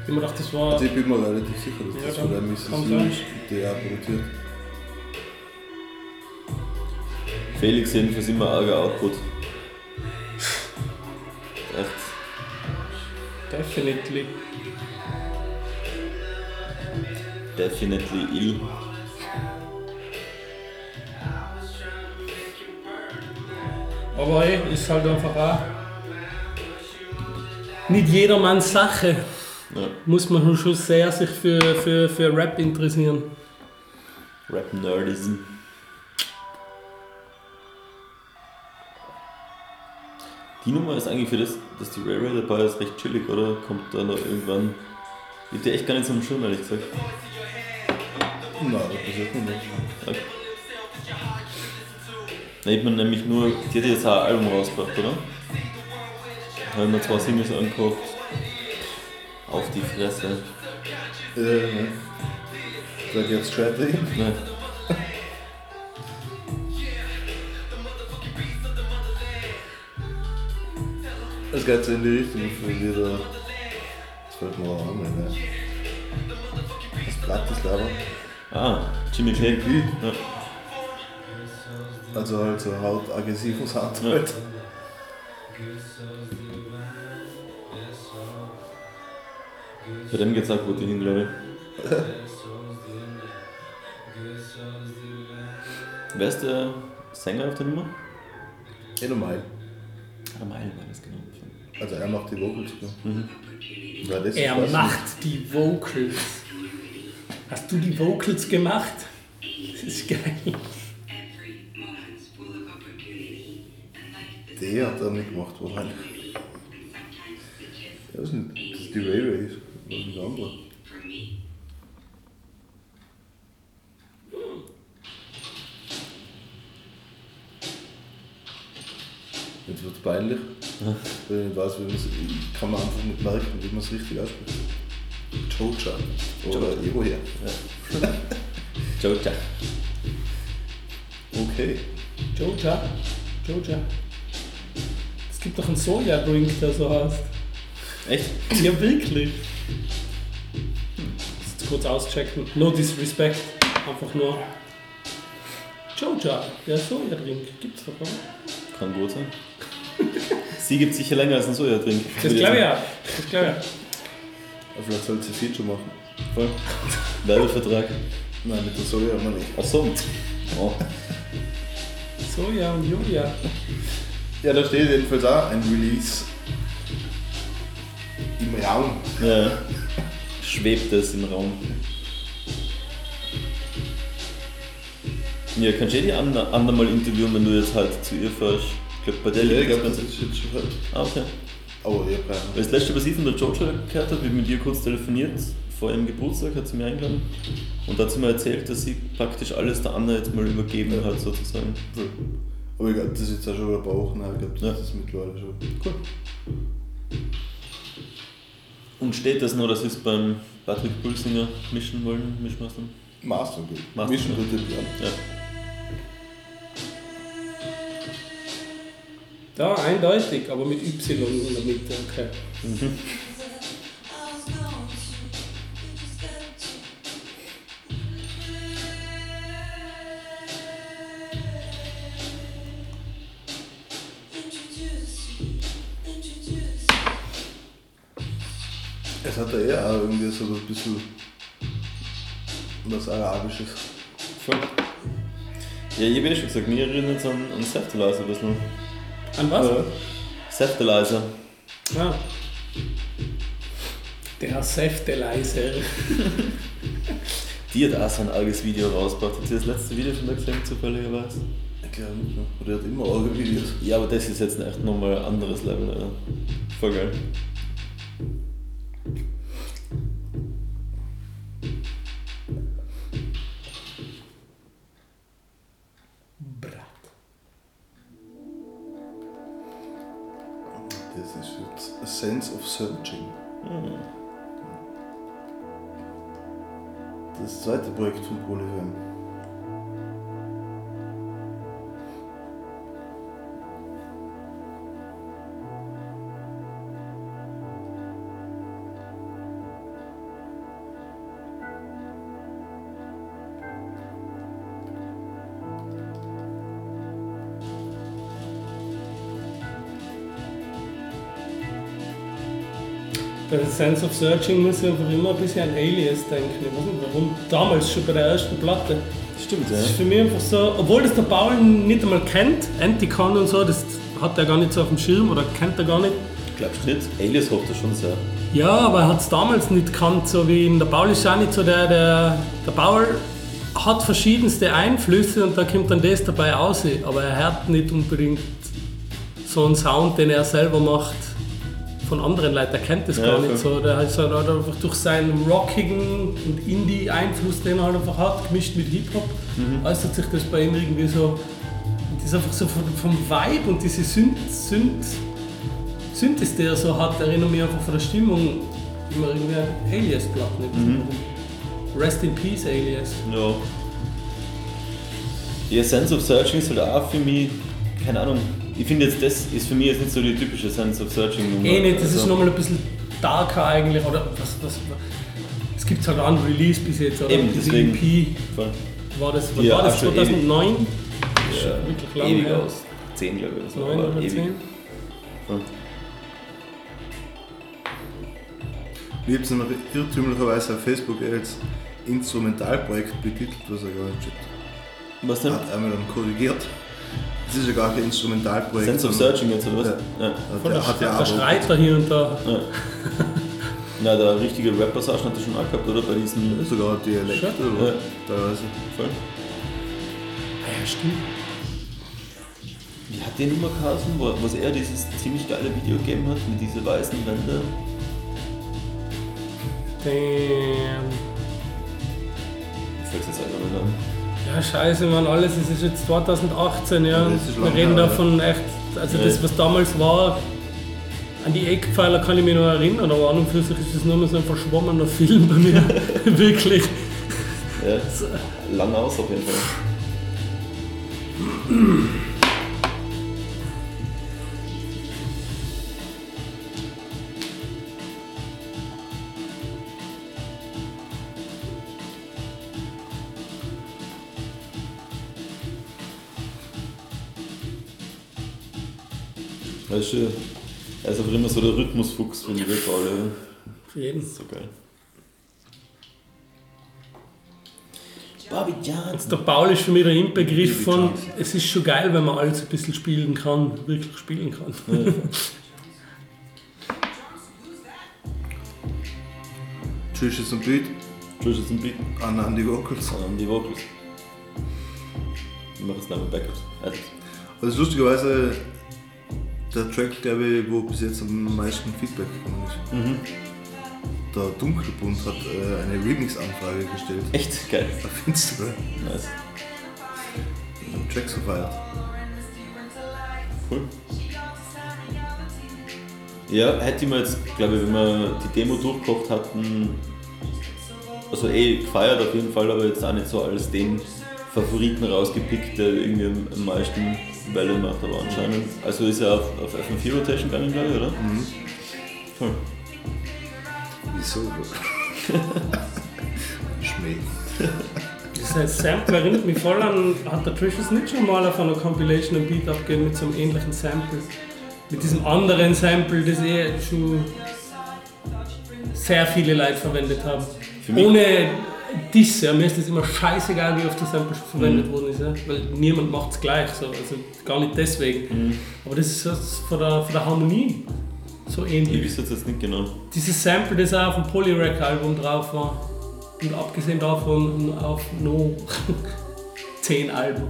S3: ich mir gedacht, das war.
S2: Also ich bin mir relativ sicher, dass
S3: Ja,
S2: das von der Mrs. er auch produziert.
S4: Felix jedenfalls immer arger Output. Echt.
S3: Definitely.
S4: Definitely ill.
S3: Aber ey, ist halt einfach auch. Nicht jedermanns Sache.
S4: Ja.
S3: Muss man schon sehr sich für, für, für Rap interessieren.
S4: Rap-Nerdism. Die Nummer ist eigentlich für das, dass die Ray dabei ist, recht chillig, oder? Kommt da noch irgendwann. Ich hab die echt gar nicht so im Schirm, ehrlich gesagt.
S2: Nein, das passiert nicht.
S4: Okay. Da hat man nämlich nur, die hat jetzt auch ein Album rausgebracht, oder? Da haben wir zwei Singles angeguckt. Auf die Fresse.
S2: Äh, ne. Sag jetzt straight rein.
S4: Ne.
S2: Es geht so in die Richtung für wieder. Das fällt mir auch an, ne? Das Bratislava.
S4: Ah, Jimmy K.
S2: Wie?
S4: Ja.
S2: Also halt so haut aggressiven Sound
S4: Ja.
S2: halt.
S4: Bei dem geht's auch gut hin, glaube ich. Wer ist der Sänger auf der Nummer?
S2: Eh normal.
S4: Ah, Mile war das genau.
S2: Also er macht die Vocals. Mhm. Weil das
S3: Er macht die Vocals. Hast du die Vocals gemacht? Das ist geil.
S2: Der hat er nicht gemacht, wahrscheinlich. Ja, das ist nicht. Das ist die Ray Ray. Das ist ein anderer. Jetzt wird es peinlich. Ich weiß, wie man's- ich kann man einfach nicht merken, wie man es richtig ausspricht. Joja. Oder Joja.
S4: Joja.
S2: Okay.
S3: Joja. Joja. Es gibt doch einen Soja-Drink, der so heißt.
S4: Echt?
S3: Ja, wirklich. Jetzt kurz auschecken. No disrespect. Einfach nur. Joja, der Soja-Drink. Gibt's doch, oder?
S4: Kann gut sein. Sie gibt sicher länger als ein Soja-Drink.
S3: Das glaube ich auch. Das glaube ich auch.
S2: Aber vielleicht sollte sie Feature machen.
S4: Voll. Werbevertrag.
S2: Nein, mit der Soja immer nicht.
S4: Achso. Oh.
S3: Soja und Julia.
S2: Ja, da steht jedenfalls auch ein Release im Raum.
S4: Ja. Schwebt es im Raum. Ja, kannst du eh die Anna, Anna mal interviewen, wenn du jetzt halt zu ihr fährst? Ich glaube, bei der
S2: Ja, ich
S4: liegt das
S2: glaube, das ist jetzt schon halt.
S4: Ah, okay.
S2: Aber ich habe
S4: Weil das letzte, was ich von der Jojo gehört habe, wie mit ihr kurz telefoniert, vor ihrem Geburtstag hat sie mir eingeladen. Und da hat sie mir erzählt, dass sie praktisch alles der Anna jetzt mal übergeben hat, sozusagen.
S2: Aber ich glaube, das ist jetzt auch schon ein paar Wochen her. Ich glaube, das
S4: Ja.
S2: ist mittlerweile schon.
S4: Cool. Und steht das nur, dass sie es beim Patrick Pulsinger mischen wollen, Mischmastern?
S2: Master gut.
S4: Master,
S2: Mischen
S4: ja.
S2: den Plan.
S4: Ja.
S3: Da eindeutig, aber mit Y in der Mitte. Okay.
S2: Es hat ja eher auch irgendwie so ein bisschen was Arabisches.
S4: Voll. Ja, ich habe eh schon gesagt, mir erinnert es an, an Sefterizer ein bisschen.
S3: An was?
S4: Sefterizer.
S3: Ah. Der Säftelizer.
S4: Die hat auch so ein arges Video rausgebracht. Hat sie das letzte Video von der gesehen, zufälligerweise?
S2: Ich glaube nicht mehr. Oder er hat immer eure Videos.
S4: Ja, aber das ist jetzt echt nochmal ein anderes Level, Alter. Voll geil.
S2: Das ist jetzt A Sense of Searching. Das zweite Projekt von Polyfem.
S3: Sense of Searching muss ich einfach immer ein bisschen an Alias denken. Ich weiß nicht warum. Damals schon bei der ersten Platte.
S4: Stimmt,
S3: Das ist für mich einfach so, obwohl das der Paul nicht einmal kennt, Anticon und so, das hat er gar nicht so auf dem Schirm oder kennt er gar nicht.
S4: Glaubst du nicht? Alias hofft er schon sehr.
S3: Ja, aber er hat es damals nicht gekannt, so wie ihn. Der Paul ist auch nicht so der, der. Der Paul hat verschiedenste Einflüsse und da kommt dann das dabei aus. Aber er hört nicht unbedingt so einen Sound, den er selber macht von anderen Leuten. Er kennt das
S4: Ja,
S3: gar nicht so. Der hat halt einfach durch seinen rockigen und Indie-Einfluss, den er halt einfach hat, gemischt mit Hip-Hop,
S4: Mhm.
S3: äußert sich das bei ihm irgendwie so. Das ist einfach so vom, vom Vibe und diese Synth, Synth, Synthes, die er so hat, erinnert mich einfach von der Stimmung immer irgendwie an Alias-Platten.
S4: Mhm.
S3: Rest in Peace, Alias.
S4: Ja. Ja, Sense of Searching ist halt auch für mich, keine Ahnung, ich finde jetzt, das ist für mich jetzt nicht so die typische Sense of Searching Nummer.
S3: Eh nicht, das ist
S4: Also,
S3: nochmal ein bisschen darker eigentlich. Oder was, was, es gibt halt einen Release bis jetzt. Oder?
S4: Eben, deswegen.
S3: EP
S4: voll.
S3: war das, wann
S4: Ja,
S3: war das
S4: auch schon
S3: 2009?
S4: Ja,
S3: wirklich lang
S4: ewig
S3: her.
S4: aus. Zehn, glaube ich. oder so,
S3: 9
S4: aber
S3: oder
S4: ewig.
S3: 10?
S4: Voll.
S2: Ich habe es noch irrtümlicherweise auf Facebook als Instrumentalprojekt betitelt, was er gar nicht steht.
S4: Was denn?
S2: Hat einmal dann korrigiert. Das ist ja gar kein Instrumentalprojekt.
S4: Sense of Searching jetzt, oder was?
S2: Ja.
S4: Ja.
S2: Der,
S3: der,
S2: hat ja
S3: der
S2: aber
S3: Streiter hier und da.
S4: ja. Na, der richtige Rap-Passagen hat er schon auch gehabt, oder? Bei diesem.
S2: sogar Dialekt
S3: Schon?
S2: oder
S4: Ja.
S2: teilweise.
S4: Voll.
S3: Ah Ja, stimmt.
S4: Wie hat der Nummer geheißen, wo, wo es er dieses ziemlich geile Video gegeben hat, mit diesen weißen Rändern?
S3: Damn.
S4: Fällt jetzt einfach nicht an.
S3: Ja, scheiße, man, alles, es ist jetzt 2018, ja. Wir reden
S2: her,
S3: davon echt, also
S4: Ja.
S3: das, was damals war, an die Eckpfeiler kann ich mich noch erinnern, aber an und für sich ist es nur so ein verschwommener Film bei mir. Wirklich.
S4: Ja, lang aus auf jeden Fall. Das ist schön. Er ist einfach immer so der Rhythmusfuchs von jeder Faule.
S3: Für jeden.
S4: So geil. Bobby Johnson.
S3: Der Paul ist für mich der Inbegriff von, es ist schon geil, wenn man alles ein bisschen spielen kann, wirklich spielen kann.
S2: Trish ist ein Beat,
S4: Trish ist ein Beat.
S2: Anna an die Vocals.
S4: Sondern die Vocals. Ich mache jetzt nochmal Backups. Also,
S2: Also lustigerweise der Track, glaube ich, wo bis jetzt am meisten Feedback gekommen ist.
S4: Mhm.
S2: Der Dunkelbund hat äh, eine Remix-Anfrage gestellt.
S4: echt geil.
S2: Auf Instagram.
S4: Nice.
S2: Den Track so feiert.
S4: Cool. Ja, hätte ich mir jetzt, glaube ich, wenn wir die Demo durchgekocht hatten, also eh gefeiert auf jeden Fall, aber jetzt auch nicht so als den Favoriten rausgepickt, der irgendwie am meisten Welle macht, aber anscheinend. Also ist er auf, auf FM4 Rotation gegangen, glaube ich, oder?
S2: Mhm.
S4: Voll.
S2: Wieso? Schmäh.
S3: Dieser Sample erinnert mich voll an, hat der Trishus nicht schon mal auf einer Compilation ein Beat abgegeben mit so einem ähnlichen Sample? Mit diesem anderen Sample, das eh schon sehr viele Leute verwendet haben.
S4: Für mich-
S3: Ohne Disse, ja, mir ist das immer scheißegal, wie oft das Sample schon verwendet
S4: Mhm.
S3: worden ist, ja? weil niemand macht es gleich, so. also gar nicht deswegen.
S4: Mhm.
S3: Aber das ist was von der, von der Harmonie so
S4: Ich
S3: ähnlich.
S4: wüsste jetzt nicht genau.
S3: Dieses Sample, das auch auf dem Polyrack-Album drauf war. Und abgesehen davon auf noch 10 Alben.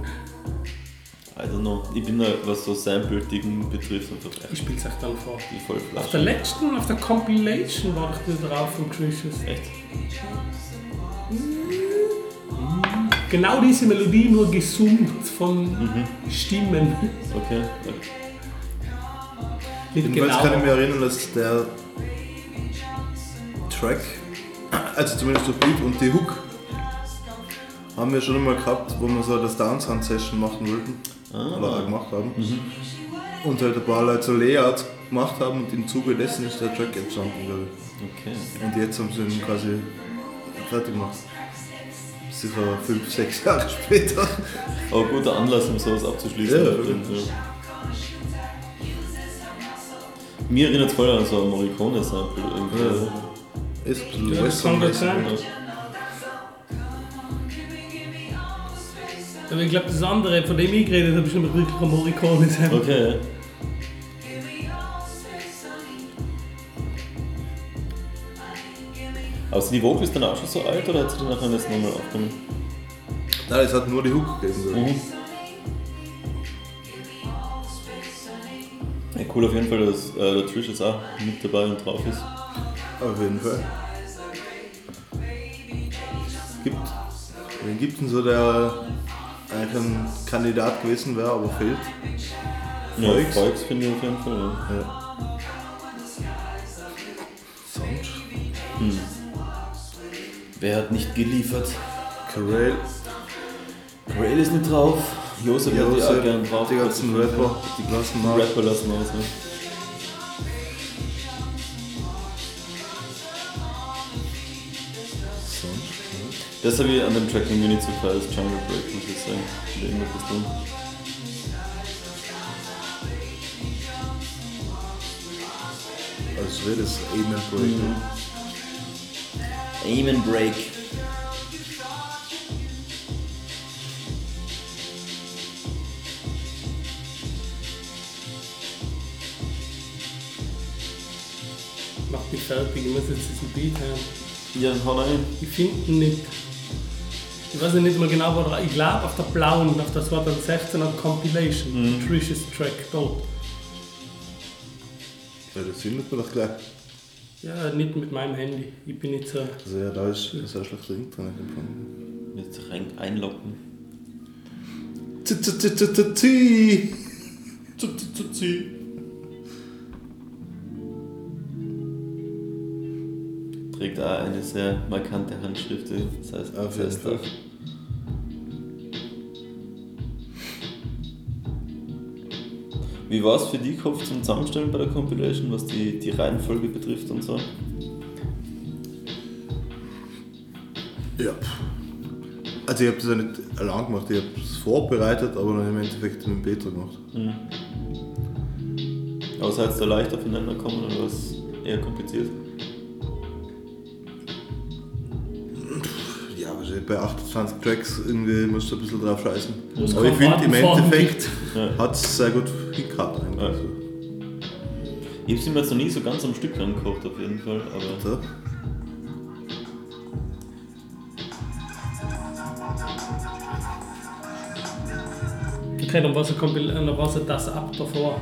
S4: I don't know. Ich bin da, was so Sample-Dingen betrifft, einfach
S3: Ich spiel's euch dann vor.
S4: die voll
S3: Auf der letzten, auf der Compilation war doch der drauf von Trishus.
S4: Echt?
S3: Genau diese Melodie, nur gesummt von
S4: Mhm.
S3: Stimmen.
S4: Okay.
S2: Jedenfalls
S3: genau.
S2: kann ich mich erinnern, dass der Track, also zumindest der Beat und die Hook, haben wir schon einmal gehabt, wo wir so das Dance-Hand-Session machen wollten.
S4: Ah.
S2: Oder auch gemacht haben. Und halt ein paar Leute so Layouts gemacht haben und im Zuge dessen ist der Track entstanden, glaube ich.
S4: Okay.
S2: Und jetzt haben sie ihn quasi fertig gemacht. Sicher fünf, sechs Jahre später.
S4: Aber guter Anlass, um sowas abzuschließen.
S2: Ja.
S4: Mir erinnert es voll an so ein Morricone-Sample irgendwie.
S2: Ja. Ist ein bisschen
S3: Ja, das kann gut sein. Aber ich glaube, das andere, von dem ich geredet habe, ist nämlich wirklich ein Morricone-Sample.
S4: Okay, Aber sind die Vocals dann auch schon so alt oder hat sie die nachher jetzt nochmal aufgenommen?
S2: Nein, es hat nur die Hook gegeben. ich.
S4: Mhm. Ja, cool auf jeden Fall, dass äh, der Trish jetzt auch mit dabei und drauf ist.
S2: Auf jeden Fall. Gibt, wen gibt denn so, der eigentlich ein Kandidat gewesen wäre, aber fehlt?
S4: Ja,
S2: Volks?
S4: Volks finde ich auf jeden Fall. Ja.
S2: Ja. Sound.
S4: Wer hat nicht geliefert?
S2: Carell,
S4: Grail ist nicht drauf. Josef hätte ich auch gern drauf.
S2: die ganzen Rapper, die mal.
S4: Rapper lassen aus. Ne? Das habe ich an dem Track irgendwie nicht so gefallen als Jungle Break, muss ich sagen. Oder irgendwas tun.
S2: Also wäre das Amen Break.
S4: Mhm. Aim and Break.
S3: Macht mich fertig, ich muss jetzt diesen Beat haben.
S4: Ja, hau rein.
S3: Ich finde ihn nicht. Ich weiß nicht mal genau, wo ich glaube auf der blauen, auf der 2016er Compilation,
S4: Mhm.
S3: Trish's Track dort.
S2: Ja, das findet man doch gleich.
S3: Ja, nicht mit meinem Handy. Ich bin nicht so.
S2: Also ja, da ist ein sehr schlechter Internetempfang.
S4: Jetzt rein einloggen. Trägt auch eine sehr markante Handschrift. Das heißt,
S2: Auf jeden Fall.
S4: Wie war es für die Kopf zum Zusammenstellen bei der Compilation, was die, die Reihenfolge betrifft und so?
S2: Ja. Also ich habe das ja nicht allein gemacht, ich habe es vorbereitet, aber dann im Endeffekt mit dem Peter gemacht.
S4: Aber seid ihr da leicht aufeinander kommen oder was eher kompliziert?
S2: Ja, also bei 28 Tracks irgendwie musst du ein bisschen drauf scheißen. Aber ich finde, im Endeffekt
S4: Ja.
S2: hat es sehr gut hingehauen. eigentlich.
S4: Ja.
S2: Also,
S4: Ich hab's mir jetzt noch nie so ganz am Stück angekocht auf jeden Fall, aber
S2: so.
S3: Okay, dann war es, ein Kompil- dann war es das ab davor.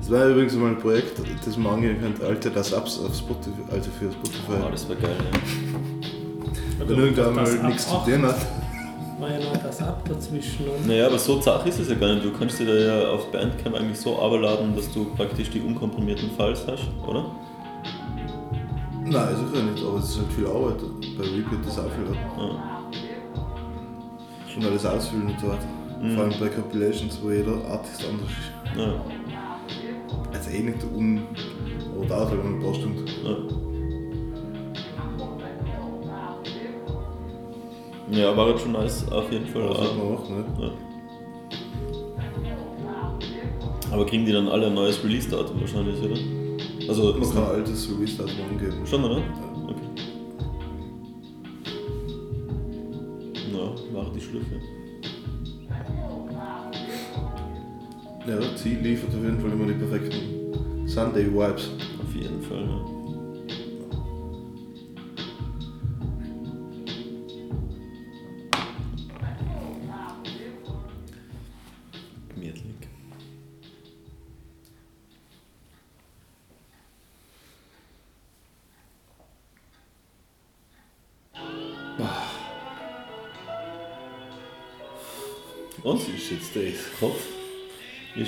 S2: Das war übrigens mal ein Projekt, das man angehen könnte, alte das Ups auf Spotify, also für Spotify.
S4: oh, das wäre geil, ja.
S2: Wenn irgendwann mal nichts zu tun hat.
S3: War ja noch das ab dazwischen. Und
S4: Naja, aber so zart ist es ja gar nicht. Du kannst dir da ja auf Bandcamp eigentlich so runterladen, dass du praktisch die unkomprimierten Files hast, oder?
S2: Nein, sicher nicht, aber es ist halt viel Arbeit. Bei Repeat ist auch viel Arbeit.
S4: Ja.
S2: Und alles ausfüllen und so weiter.
S4: Mhm.
S2: Vor allem bei Compilations, wo jeder Artist anders ist.
S4: Ja.
S2: Also eh nicht un... Aber dauert halt ein paar Stunden.
S4: Ja. Ja, war jetzt schon nice, auf jeden Fall.
S2: Aber das
S4: Ja.
S2: man auch, ne?
S4: Ja. Aber kriegen die dann alle ein neues Release-Datum wahrscheinlich, oder? Also,
S2: Man kann ein altes Release-Datum angeben.
S4: schon, oder? Okay. Na, war die Schlüsse.
S2: Ja, sie liefert auf jeden Fall immer die perfekten Sunday-Vibes.
S4: Auf jeden Fall, ja.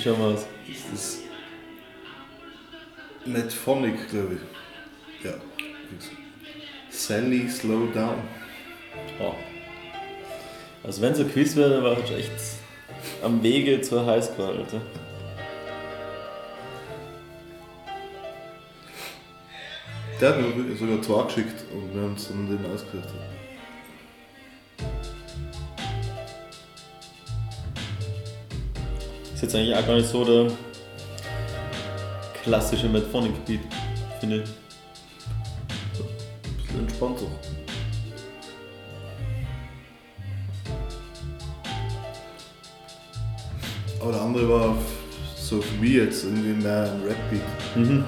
S4: Schauen wir aus?
S2: Das ist nicht Phonic, glaube ich. Ja. Sally Slow Down.
S4: Oh. Also wenn es ein Quiz wäre, dann war ich echt am Wege zur Highscore, Alter.
S2: Der hat mir sogar zwei geschickt und wir haben uns dann den ausgehört.
S4: Ist jetzt eigentlich auch gar nicht so der klassische Medphonic Beat, finde ich.
S2: Ein bisschen entspannter. Aber der andere war so für mich jetzt irgendwie mehr ein Rap-Beat.
S4: Mhm.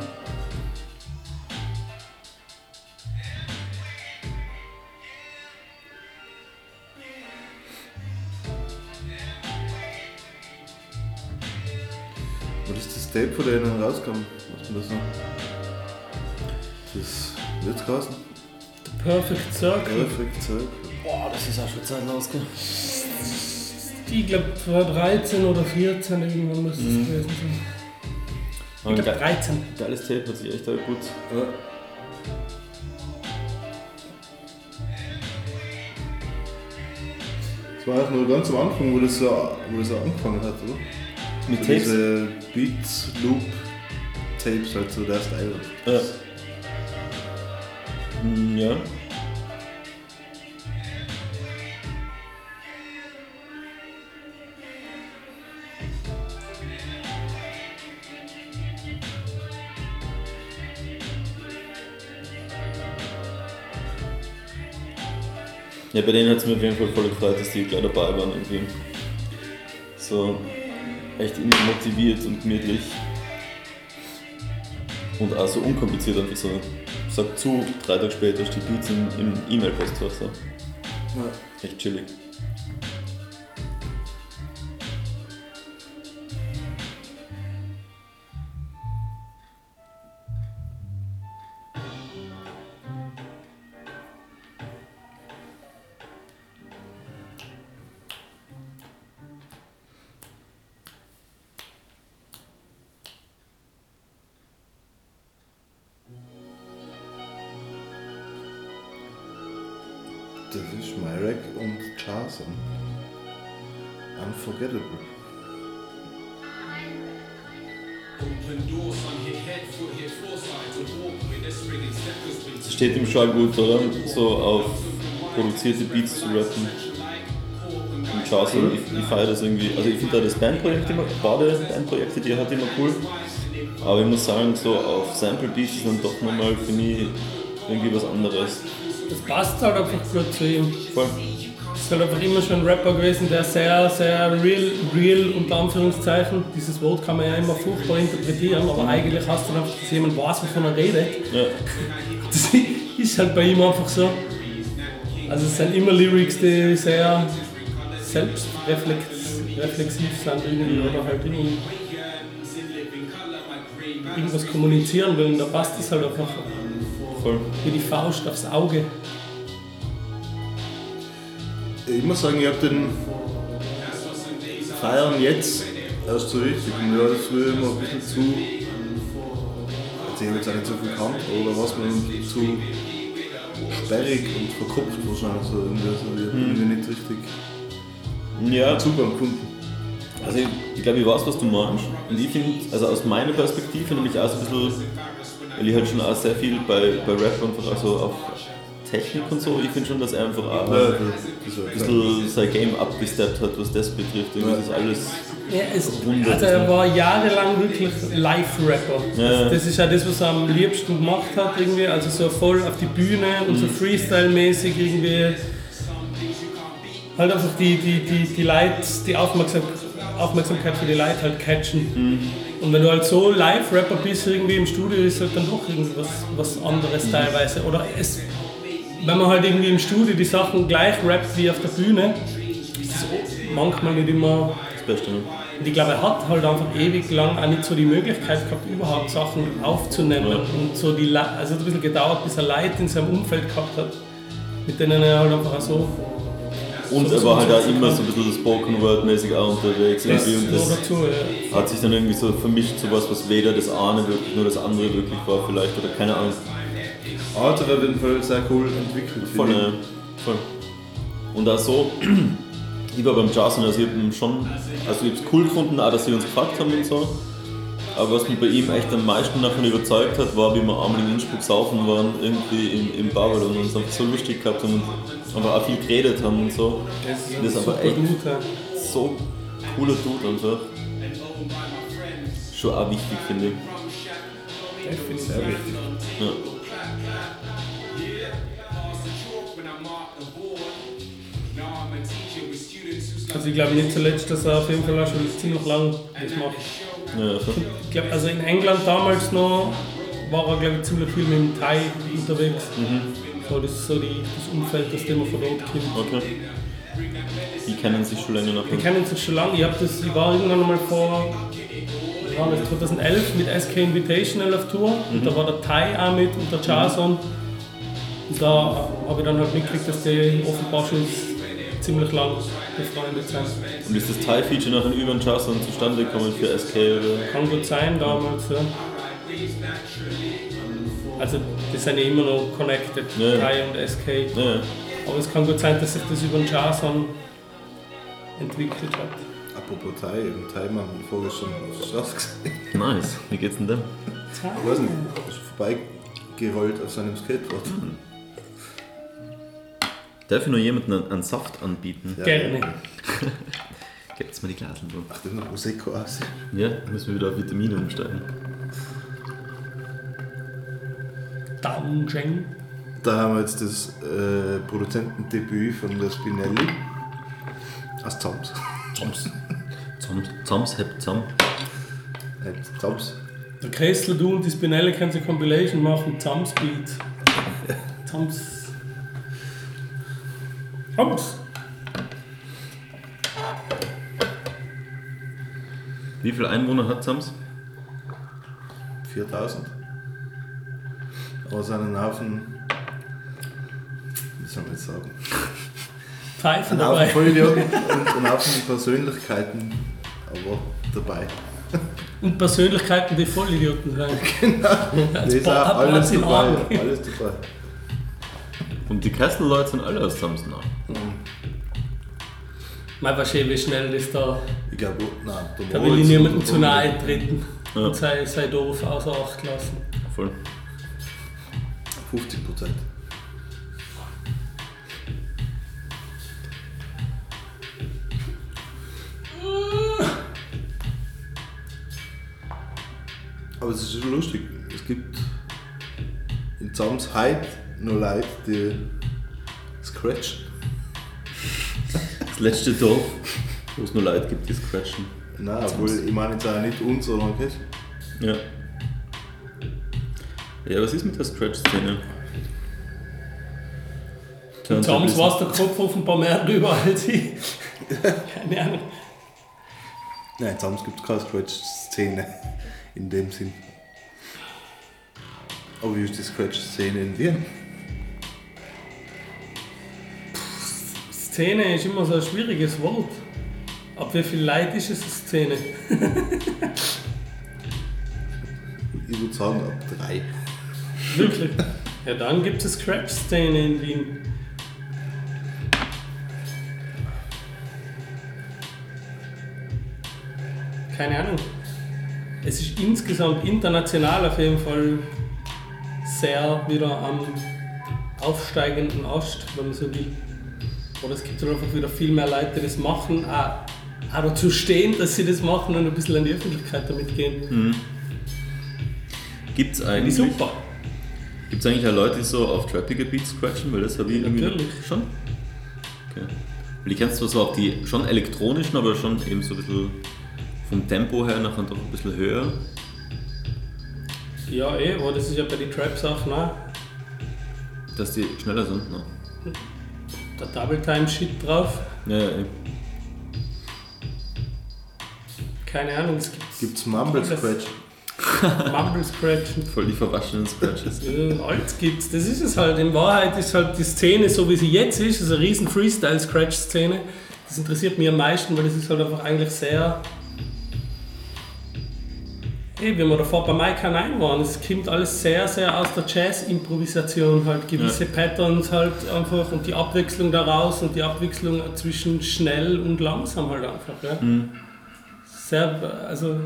S2: Tape, von denen rauskam? Was man das noch? Das wird's heißen?
S3: The Perfect Circle.
S2: Perfect Circle.
S4: Boah, das ist auch schon zeitlos, gell?
S3: Die, glaube 2013 oder 14 irgendwann müsste es
S4: Mhm.
S3: gewesen sein. Ich glaube
S4: ge
S3: 13.
S4: geiles Tape hat sich echt gut.
S2: Ja. Das war auch nur ganz am Anfang, wo das so, wo das so angefangen hat, oder?
S4: Mit
S2: So
S4: Tapes?
S2: Diese Beats, Loop, Tapes, halt so der Style.
S4: Ja. Mm, Ja. Ja, bei denen hat es mir auf jeden Fall voll gefreut, dass die gleich dabei waren irgendwie. So echt immer motiviert und gemütlich. Und auch so unkompliziert einfach so. Sag zu, drei Tage später die Beats im, im E-Mail-Postfach so.
S2: Ja.
S4: Echt chillig. Schon gut, oder? So auf produzierte Beats zu rappen. Im Charson, ich, ich feiere das irgendwie, also ich finde da das Bandprojekt immer, beide Bandprojekte, die er hat, immer cool. Aber ich muss sagen, so auf Sample Beats ist dann doch nochmal für mich irgendwie was anderes.
S3: Das passt halt einfach gut zu ihm.
S4: Voll.
S3: ist halt einfach immer schon ein Rapper gewesen, der sehr, sehr real, real unter Anführungszeichen, dieses Wort kann man ja immer furchtbar interpretieren, aber eigentlich hast du dann einfach, dass jemand weiß, wovon er redet.
S4: Ja.
S3: Das ist halt bei ihm einfach so. Also es sind immer Lyrics, die sehr selbstreflexiv sind irgendwie oder halt irgendwie irgendwas kommunizieren will und da passt es halt einfach
S4: Voll.
S3: wie die Faust aufs Auge.
S2: Ich muss sagen, ich habe den Feiern jetzt erst so richtig. Und ja, das früher immer ein bisschen zu. Ich jetzt auch nicht so viel gekannt, oder was man zu sperrig und verkopft wahrscheinlich so. Irgendwie, also ich irgendwie nicht richtig
S4: Ja,
S2: Zugang gefunden.
S4: Also ich, ich glaube, ich weiß, was du meinst. Und ich finde, also aus meiner Perspektive nämlich auch so ein bisschen, weil ich halt schon auch sehr viel bei, bei Rap einfach also auf Technik und so, ich finde schon, dass er einfach auch
S2: Ja,
S4: ein bisschen sein Game abgesteppt hat, was das betrifft. Irgendwie das ist alles.
S3: Er ist, also er war jahrelang wirklich Live-Rapper.
S4: Ja.
S3: Das ist ja das, was er am liebsten gemacht hat irgendwie. Also so voll auf die Bühne und
S4: Mhm.
S3: so Freestyle-mäßig irgendwie. Halt einfach die, die, die, die Leute, die Aufmerksam Aufmerksamkeit für die Leute halt catchen.
S4: Mhm.
S3: Und wenn du halt so Live-Rapper bist irgendwie im Studio, ist halt dann doch irgendwas was
S4: Mhm.
S3: anderes teilweise. Oder es, wenn man halt irgendwie im Studio die Sachen gleich rappt wie auf der Bühne, ist das manchmal nicht immer
S4: Das Beste. Ne?
S3: und ich glaube, er hat halt einfach ewig lang auch nicht so die Möglichkeit gehabt, überhaupt Sachen aufzunehmen.
S4: Ja.
S3: Und so die, Le- also es hat ein bisschen gedauert, bis er Leute in seinem Umfeld gehabt hat, mit denen er halt einfach auch so.
S4: Und
S3: So
S4: er war halt auch immer so ein bisschen Spoken Word-mäßig auch unterwegs.
S3: Das.
S4: Und das
S3: dazu, ja.
S4: hat sich dann irgendwie so vermischt zu was, was weder das eine wirklich, nur das andere wirklich war vielleicht. Oder keine Ahnung.
S2: Auf jeden Fall sehr cool entwickelt.
S4: Voll, äh, voll. Und auch so, ich war beim Jason, also ich habe ihn schon, also ich habe es cool gefunden, auch dass sie uns gefragt haben und so. Aber was mich bei ihm echt am meisten davon überzeugt hat, war, wie wir einmal in Innsbruck saufen waren, irgendwie im, im Babel und uns einfach so lustig gehabt haben und einfach auch viel geredet haben und so.
S3: Das ist,
S4: Das ist aber
S3: super
S4: echt
S3: gut. Ja.
S4: so cooler Dude einfach. Schon auch wichtig, finde ich.
S3: Ich finde es sehr wichtig.
S4: Ja.
S3: Also ich glaube nicht zuletzt, dass er auf jeden Fall auch schon ziemlich lang das macht.
S4: Ja, so.
S3: Ich glaube, also in England damals noch war er glaube ich ziemlich viel mit dem Thai unterwegs. So, das ist so die, das Umfeld, das dem er von dort kommt.
S4: Okay. Die kennen sich schon länger
S3: Wir
S4: nachher.
S3: kennen uns schon lange. Ich, hab das, ich war irgendwann mal vor wann war das, 2011 mit SK Invitational auf Tour und da war der Thai auch mit und der Jason. Und da habe ich dann halt mitgekriegt, dass die offenbar schon ziemlich lang befreundet sind.
S4: Und ist das Thai-Feature nachher über den Jason zustande gekommen für SK oder?
S3: Kann gut sein damals, ja. Also die sind ja immer noch connected,
S4: Ja.
S3: Thai und SK.
S4: Ja,
S3: Aber es kann gut sein, dass sich das über den Jason entwickelt hat.
S2: Apropos Thai, im Thai-Mann vorgestern auf der Straße gesehen.
S4: nice. Wie geht's denn dem?
S2: Ich weiß nicht, ist vorbeigerollt auf seinem Skateboard.
S4: Darf ich noch jemanden einen, einen Saft anbieten?
S2: Ja.
S3: Gerne.
S4: Gibt's mir die Glasen drin?
S2: Ach, das ist noch Prosecco aus.
S4: Ja, müssen wir wieder auf Vitamine umsteigen.
S3: Daunjeng.
S2: Da haben wir jetzt das äh, Produzentendebüt von der Spinelli. Aus Zams.
S4: Zoms. Zoms, Zoms, hebt Zom.
S2: Nicht Zams.
S3: Der Kessler, du und die Spinelli können eine Compilation machen, Zams Beat. Zams. Zams.
S4: Wie viele Einwohner hat Zoms?
S2: 4000. Aber es sind ein Haufen. Wie soll man jetzt sagen?
S3: Pfeifen
S2: Ein Haufen
S3: dabei.
S2: Vollidioten und ein Haufen Persönlichkeiten aber dabei.
S3: Und Persönlichkeiten, die Vollidioten sind.
S2: Das ist alles dabei. Alles dabei.
S4: Und die Kessel-Leute sind alle aus Zoms
S3: mein wahrscheinlich, wie schnell das da.
S2: Ich glaube, nein, da,
S3: da will ich niemandem zu nahe treten
S4: ja.
S3: und sei, sei doof außer Acht lassen.
S4: Voll.
S2: 50 Prozent. Aber es ist schon lustig. Es gibt in Zams heute noch Leute, die scratchen.
S4: Das letzte Dorf, wo es nur Leute gibt, die scratchen.
S2: Nein, obwohl ich meine jetzt auch nicht uns, sondern okay.
S4: Ja. Ja, was ist mit der Scratch-Szene? Wissen?
S3: war der Kopf offenbar mehr drüber als ich. Keine Ahnung.
S2: Nein, in Zams gibt es keine Scratch-Szene in dem Sinn. Aber wie ist die Scratch-Szene in Wien?
S3: Szene ist immer so ein schwieriges Wort. Ab wie viel Leid ist es eine Szene?
S2: Ich würde sagen ab drei.
S3: Wirklich? Ja, dann gibt es eine Scratch-Szene in Wien. Keine Ahnung. Es ist insgesamt international auf jeden Fall sehr wieder am aufsteigenden Ast, wenn man so will. Oder es gibt halt einfach wieder viel mehr Leute, die das machen, auch, auch dazu stehen, dass sie das machen und ein bisschen an die Öffentlichkeit damit gehen.
S4: Gibt es eigentlich,
S3: super.
S4: gibt's eigentlich auch Leute, die so auf trappige Beats scratchen? Weil das habe ich irgendwie
S3: Natürlich.
S4: schon. Okay. Weil ich kenn's zwar so auf die schon elektronischen, aber schon eben so ein bisschen vom Tempo her nachher doch ein bisschen höher.
S3: Ja, eh, aber das ist ja bei den Trap-Sachen auch.
S4: Dass die schneller sind. Ne?
S3: Der Double-Time-Shit drauf.
S4: Ja, ja, eh.
S3: Keine Ahnung, es gibt
S2: Gibt es Mumble Scratch?
S3: Mumble-Scratchen.
S4: voll die verwaschenen Scratches.
S3: Ja, Alles gibt's. Das ist es halt. In Wahrheit ist halt die Szene, so wie sie jetzt ist, ist eine riesen Freestyle-Scratch-Szene. Das interessiert mich am meisten, weil das ist halt einfach eigentlich sehr. Hey, wie wir davor bei Mike 9 waren, es kommt alles sehr, sehr aus der Jazz-Improvisation, halt gewisse Patterns halt einfach und die Abwechslung daraus und die Abwechslung zwischen schnell und langsam halt einfach. Ja. Sehr, also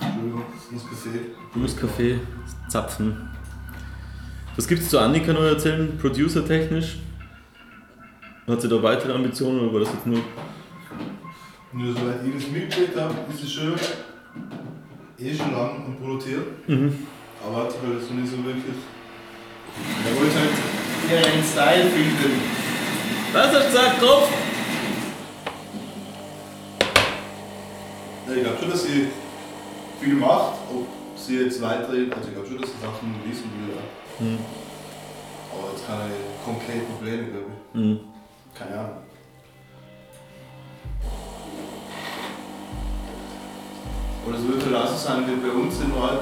S2: Entschuldigung, das muss gesehen.
S4: Blues Café, Zapfen. Was gibt es zu Annika noch erzählen, producer-technisch? Hat sie da weitere Ambitionen oder war das jetzt nur.
S2: Nur soweit ich das mitgekriegt habe, ist es schon eh schon lang am Produzieren. Aber hat sich halt so nicht so wirklich. Er wollte halt einen Style finden.
S4: Was hast du gesagt, Tropf?
S2: Ja, ich glaube schon, dass sie viel macht, ob sie jetzt weiterhin, also ich glaube schon, dass sie Sachen wissen will. Ja. Aber jetzt keine konkreten Pläne, glaube ich.
S4: Mhm.
S2: Keine Ahnung. Und es wird halt auch so sein wie bei uns in Wald.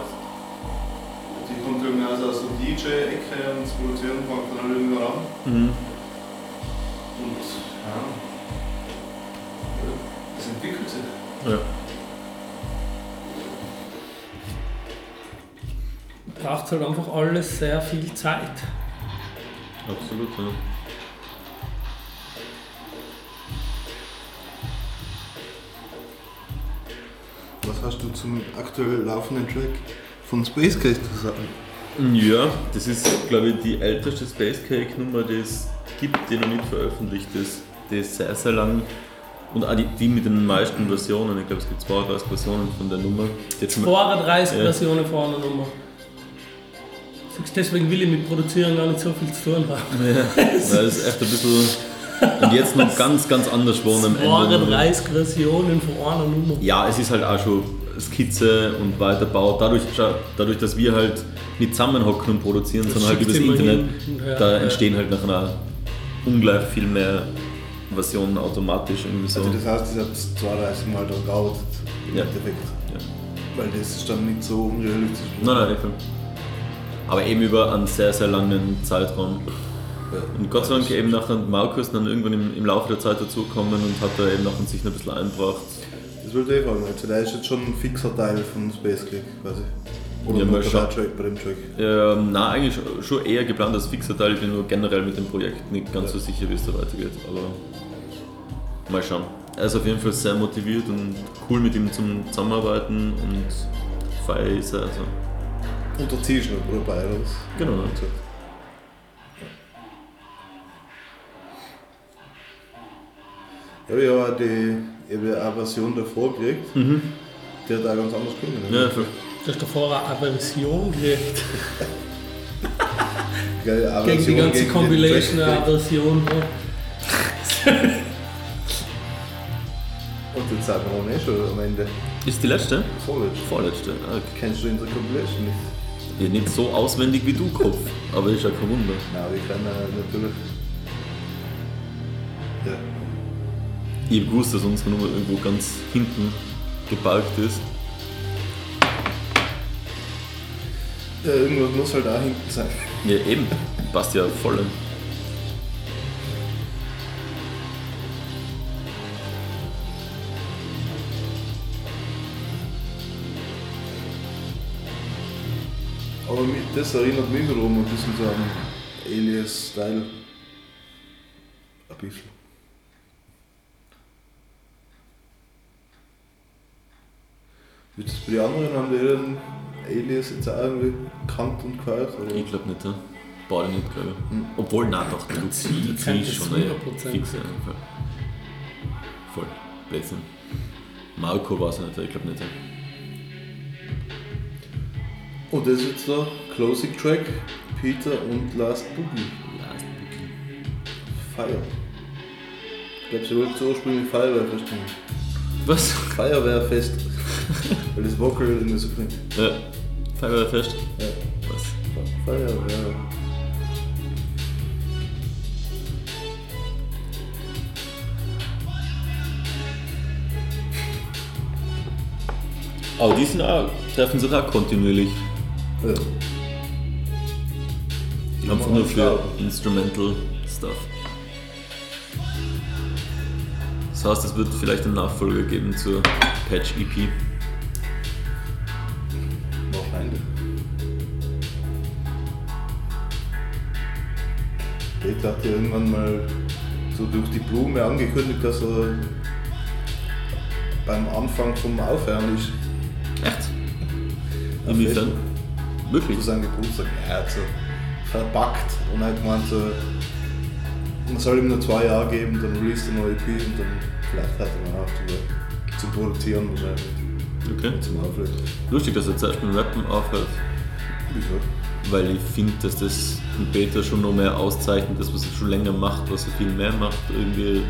S2: Die kommt irgendwie also aus der DJ-Ecke und das Produzieren fängt dann halt irgendwann an.
S4: Mhm.
S2: Und ja, das entwickelt sich.
S4: Ja.
S3: braucht halt einfach alles sehr viel Zeit.
S4: Absolut, ja.
S2: Hast du zum aktuell laufenden Track von Space Case zu sagen?
S4: Ja, das ist, glaube ich, die älteste Space Cake Nummer, die es gibt, die noch nicht veröffentlicht ist. Die ist sehr, sehr lang. Und auch die, die mit den meisten Versionen. Ich glaube, es gibt 32 Versionen von der Nummer. Mal-
S3: 32
S4: Ja.
S3: Versionen von einer Nummer. Sagst, Deswegen will ich mit Produzieren gar nicht so viel zu tun haben.
S4: Ja, das ist echt ein bisschen. Und jetzt noch ganz, ganz anders geworden am Ende.
S3: 32 Versionen von einer Nummer.
S4: Ja, es ist halt auch schon Skizze und weiterbaut. Dadurch, dadurch dass wir halt nicht zusammenhocken und produzieren, sondern halt übers
S3: immer
S4: Internet.
S3: Ja,
S4: da
S3: ja.
S4: entstehen halt nach einer ungleich viel mehr Versionen automatisch irgendwie so.
S2: Also das heißt, ich habe 32 Mal da gearbeitet im
S4: Ja.
S2: Endeffekt.
S4: Ja.
S2: Weil das ist dann nicht so unrealistisch.
S4: Nein, nein, nicht viel. Aber eben über einen sehr, sehr langen Zeitraum. Und Gott sei Dank eben nachher Markus dann irgendwann im, im Laufe der Zeit dazugekommen und hat da eben nachher sich noch ein bisschen eingebracht.
S2: Das wollte ich fragen. Also der ist jetzt schon ein fixer Teil von Space Click quasi. Oder
S4: Ja,
S2: nur Track, bei dem Track.
S4: Ähm, na, eigentlich schon eher geplant als fixer Teil. Ich bin nur generell mit dem Projekt nicht ganz so sicher, wie es da weitergeht. Aber mal schauen. Er ist auf jeden Fall sehr motiviert und cool mit ihm zum Zusammenarbeiten und feier ist er. Also.
S2: Und der Ziel ist noch dabei, oder was?
S4: Genau.
S2: Ja, ich habe auch die ich habe eine Version davor gekriegt. Die hat auch ganz anders geklungen.
S4: Ja, voll.
S3: Du hast davor eine Aversion gekriegt.
S2: Geil, aber
S3: Gegen die
S2: so
S3: ganze
S2: gegen
S3: Compilation eine Aversion. Ja.
S2: Und jetzt sagen wir noch nicht schon am Ende.
S4: Ist die letzte?
S2: Vorletzte.
S4: Vorletzte. Ah,
S2: Kennst du unsere Compilation nicht?
S4: Ja, nicht so auswendig wie du, Kopf. Aber ist ja kein Wunder.
S2: Nein, wir kennen äh, natürlich. Ja.
S4: Ich habe gewusst, dass unsere Nummer irgendwo ganz hinten gebalgt ist.
S2: ja, irgendwas muss halt da hinten sein.
S4: Ja, eben. Passt ja voll.
S2: Aber das erinnert mich wiederum ein bisschen so an Alias-Style. Ein bisschen. Wie ist das bei den anderen? Haben die den Alias jetzt auch irgendwie gekannt und gehört? Oder?
S4: Ich glaube nicht, ja. Beide nicht, glaube ich. Obwohl, nein, doch,
S3: das
S4: ist schon, ja.
S3: 100%.
S4: Fix, ja. Voll. Voll. Blödsinn. Marco war es nicht, ich glaube nicht. Ja.
S2: Und das ist jetzt der Closing Track, Peter und Last Boogie,
S4: Last Bookie.
S2: Fire. Ich glaube, sie wollten ursprünglich Feuerwehrfest machen.
S4: Was?
S2: Feuerwehrfest. Weil das Vocal irgendwie so klingt.
S4: Ja. Feuerwehrfest?
S2: Ja.
S4: Was?
S2: Feuerwehr.
S4: Aber die sind auch, treffen sich auch kontinuierlich.
S2: Ja.
S4: Einfach nur für. Instrumental Stuff. Das heißt, es wird vielleicht einen Nachfolger geben zur Patch EP.
S2: Peter hat ja irgendwann mal so durch die Blume angekündigt, dass er beim Anfang vom Aufhören ist.
S4: Echt? Inwiefern? Wirklich?
S2: Zu seinem Geburtstag. Er hat so verpackt und hat gemeint, so, man soll ihm nur zwei Jahre geben, dann release er neue EP und dann vielleicht hat er auch zum Produzieren wahrscheinlich.
S4: Okay.
S2: Und zum Auflegen.
S4: Lustig, dass er zuerst mit dem Rappen aufhört.
S2: Wieso?
S4: Weil ich finde, dass das ein Beta schon noch mehr auszeichnet, das was er schon länger macht, was er viel mehr macht. Irgendwie.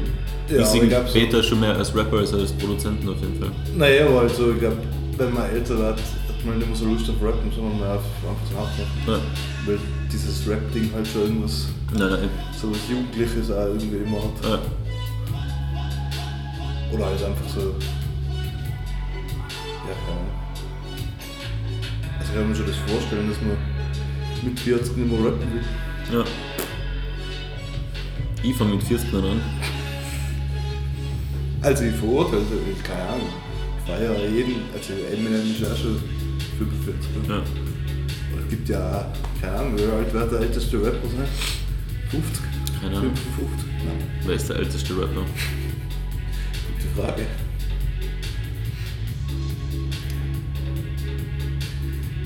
S2: Ja,
S4: ich sehe Beta schon mehr als Rapper als als Produzenten auf jeden Fall.
S2: Naja, aber also, ich glaube, wenn man älter wird, hat man nicht mehr so Lust auf Rappen, sondern mehr auf einfach so Handmachen.
S4: Ja.
S2: Weil dieses Rap-Ding halt schon irgendwas,
S4: Nein, nein.
S2: so was Jugendliches auch irgendwie immer hat.
S4: Ja.
S2: Oder halt einfach so. Ja, keine Ahnung. Also, ich kann mir schon das vorstellen, dass man mit 40 nicht mehr rappen will.
S4: ja. Ich fange mit 40 noch an.
S2: Also, ich verurteile nicht, keine Ahnung. Ich feiere jeden, also Eminem ist ja auch schon 45. oder?
S4: Ja.
S2: Es gibt ja auch, keine Ahnung, wie alt wird der älteste Rapper sein? 50?
S4: Keine Ahnung.
S2: 55? Nein,
S4: Wer ist der älteste Rapper?
S2: gute Frage.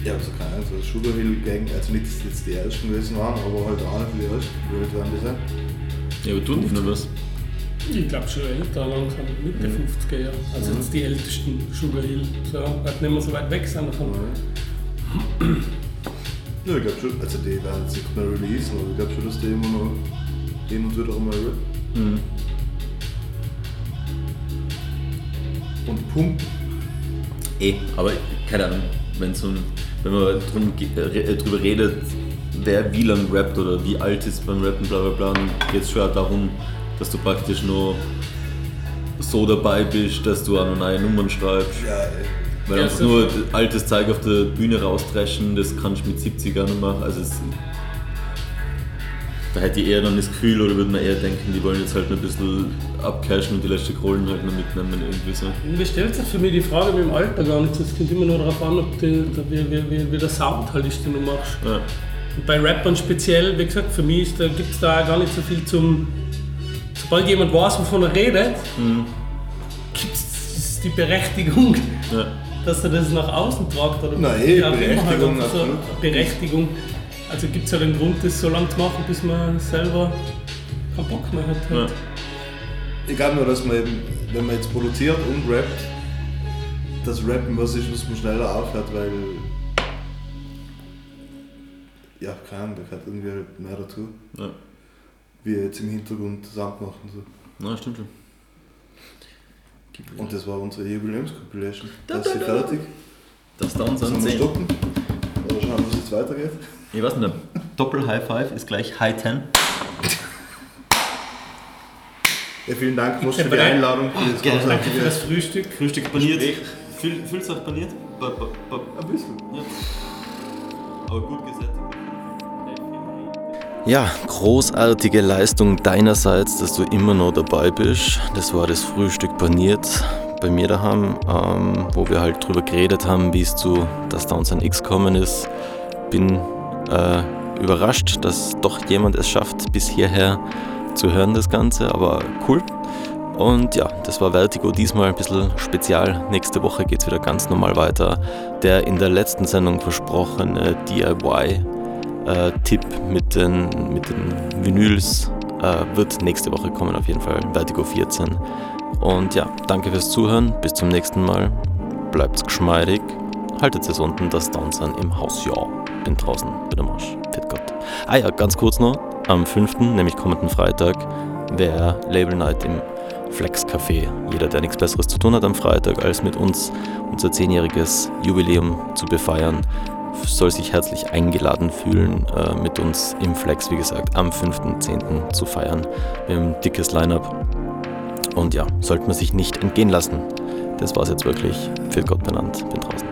S2: Ja, also keine Ahnung, so Sugar Hill Gang, also nicht, dass das jetzt die ersten gewesen waren, aber halt auch nicht die ersten. Wie alt werden die sein?
S4: Ja, aber tun die noch was?
S3: Ich glaube schon älter, langsam Mitte 50er Jahre. Also jetzt die ältesten Sugar Hill, so, weil die nicht mehr so weit weg sind davon.
S2: Ja, ich glaube schon, also die werden jetzt nicht mehr releasen, aber ich glaube schon, dass die immer noch hin und wieder einmal rappen.
S4: Mhm.
S2: Und pumpen.
S4: Eh, aber keine Ahnung, wenn, so ein, wenn man drum, äh, äh, drüber redet, wer wie lang rappt oder wie alt ist beim Rappen, bla bla bla, dann geht es schon auch darum, dass du praktisch nur so dabei bist, dass du auch noch neue Nummern schreibst.
S2: Ja, ey.
S4: Weil
S3: Ja,
S4: einfach nur altes Zeug auf der Bühne rausdreschen, das kannst du mit 70 auch noch machen. Also es, da hätte ich eher dann das Gefühl, oder würde man eher denken, die wollen jetzt halt noch ein bisschen abcashen und die letzte Kohlen halt noch mitnehmen irgendwie so.
S3: Mir stellt sich für mich die Frage mit dem Alter gar nicht. Es kommt immer nur darauf an, ob die, der- wie, wie, wie, wie der Sound halt ist, den du machst.
S4: Ja.
S3: Und bei Rappern speziell, wie gesagt, für mich gibt es da auch gar nicht so viel zum. Sobald jemand weiß, wovon er redet, gibt es die Berechtigung,
S4: Ja.
S3: dass er das nach außen tragt. Oder
S2: Nein, Berechtigung,
S3: einfach so. Berechtigung. Also gibt es halt einen Grund, das so lange zu machen, bis man selber keinen Bock mehr hat.
S4: Ja.
S3: Halt.
S2: Ich glaube nur, dass man eben, wenn man jetzt produziert und rappt, dass Rappen was ist, was man schneller aufhört, weil. Ja, keine Ahnung, da gehört irgendwie halt mehr dazu.
S4: Ja.
S2: Wie jetzt im Hintergrund Sound machen und so.
S4: Na, stimmt schon.
S2: Und das war unsere Jubiläumskompilation. Da ist sie fertig.
S4: Das sind
S2: wir
S4: 10.
S2: stoppen? Oder schauen, wie es jetzt weitergeht?
S4: Ich weiß nicht, ein Doppel-High Five ist gleich High 10.
S2: Ja, vielen Dank, Mosch, für die. Einladung. Für das
S4: gerne,
S3: Danke für
S2: großartige
S3: das Frühstück.
S4: Frühstück paniert. Fühl, fühlst du auch paniert? Ba, ba, ba.
S2: Ein bisschen.
S4: Ja. Aber gut gesättigt.
S1: Ja, großartige Leistung deinerseits, dass du immer noch dabei bist. Das war das Frühstück paniert bei mir daheim, ähm, wo wir halt drüber geredet haben, wie es zu das Downs an X kommen ist. Bin äh, überrascht, dass doch jemand es schafft, bis hierher zu hören, das Ganze, aber cool. Und ja, das war Vertigo diesmal ein bisschen spezial. Nächste Woche geht es wieder ganz normal weiter. Der in der letzten Sendung versprochene DIY äh, mit den, mit den Vinyls äh, wird nächste Woche kommen, auf jeden Fall. Vertigo 14. Und ja, danke fürs Zuhören. Bis zum nächsten Mal. Bleibt's geschmeidig. Haltet es unten, das Downsun im Haus. Ja, bin draußen bei der Marsch. Fit Gott. Ah ja, ganz kurz noch. Am 5., nämlich kommenden Freitag, wäre Label Night im Flex Café. Jeder, der nichts Besseres zu tun hat am Freitag, als mit uns unser zehnjähriges Jubiläum zu befeiern, soll sich herzlich eingeladen fühlen, äh, mit uns im Flex, wie gesagt, am 5.10. zu feiern. Wir haben ein dickes Line-Up und ja, sollte man sich nicht entgehen lassen. Das war's jetzt wirklich. Für Gott benannt. Bin draußen.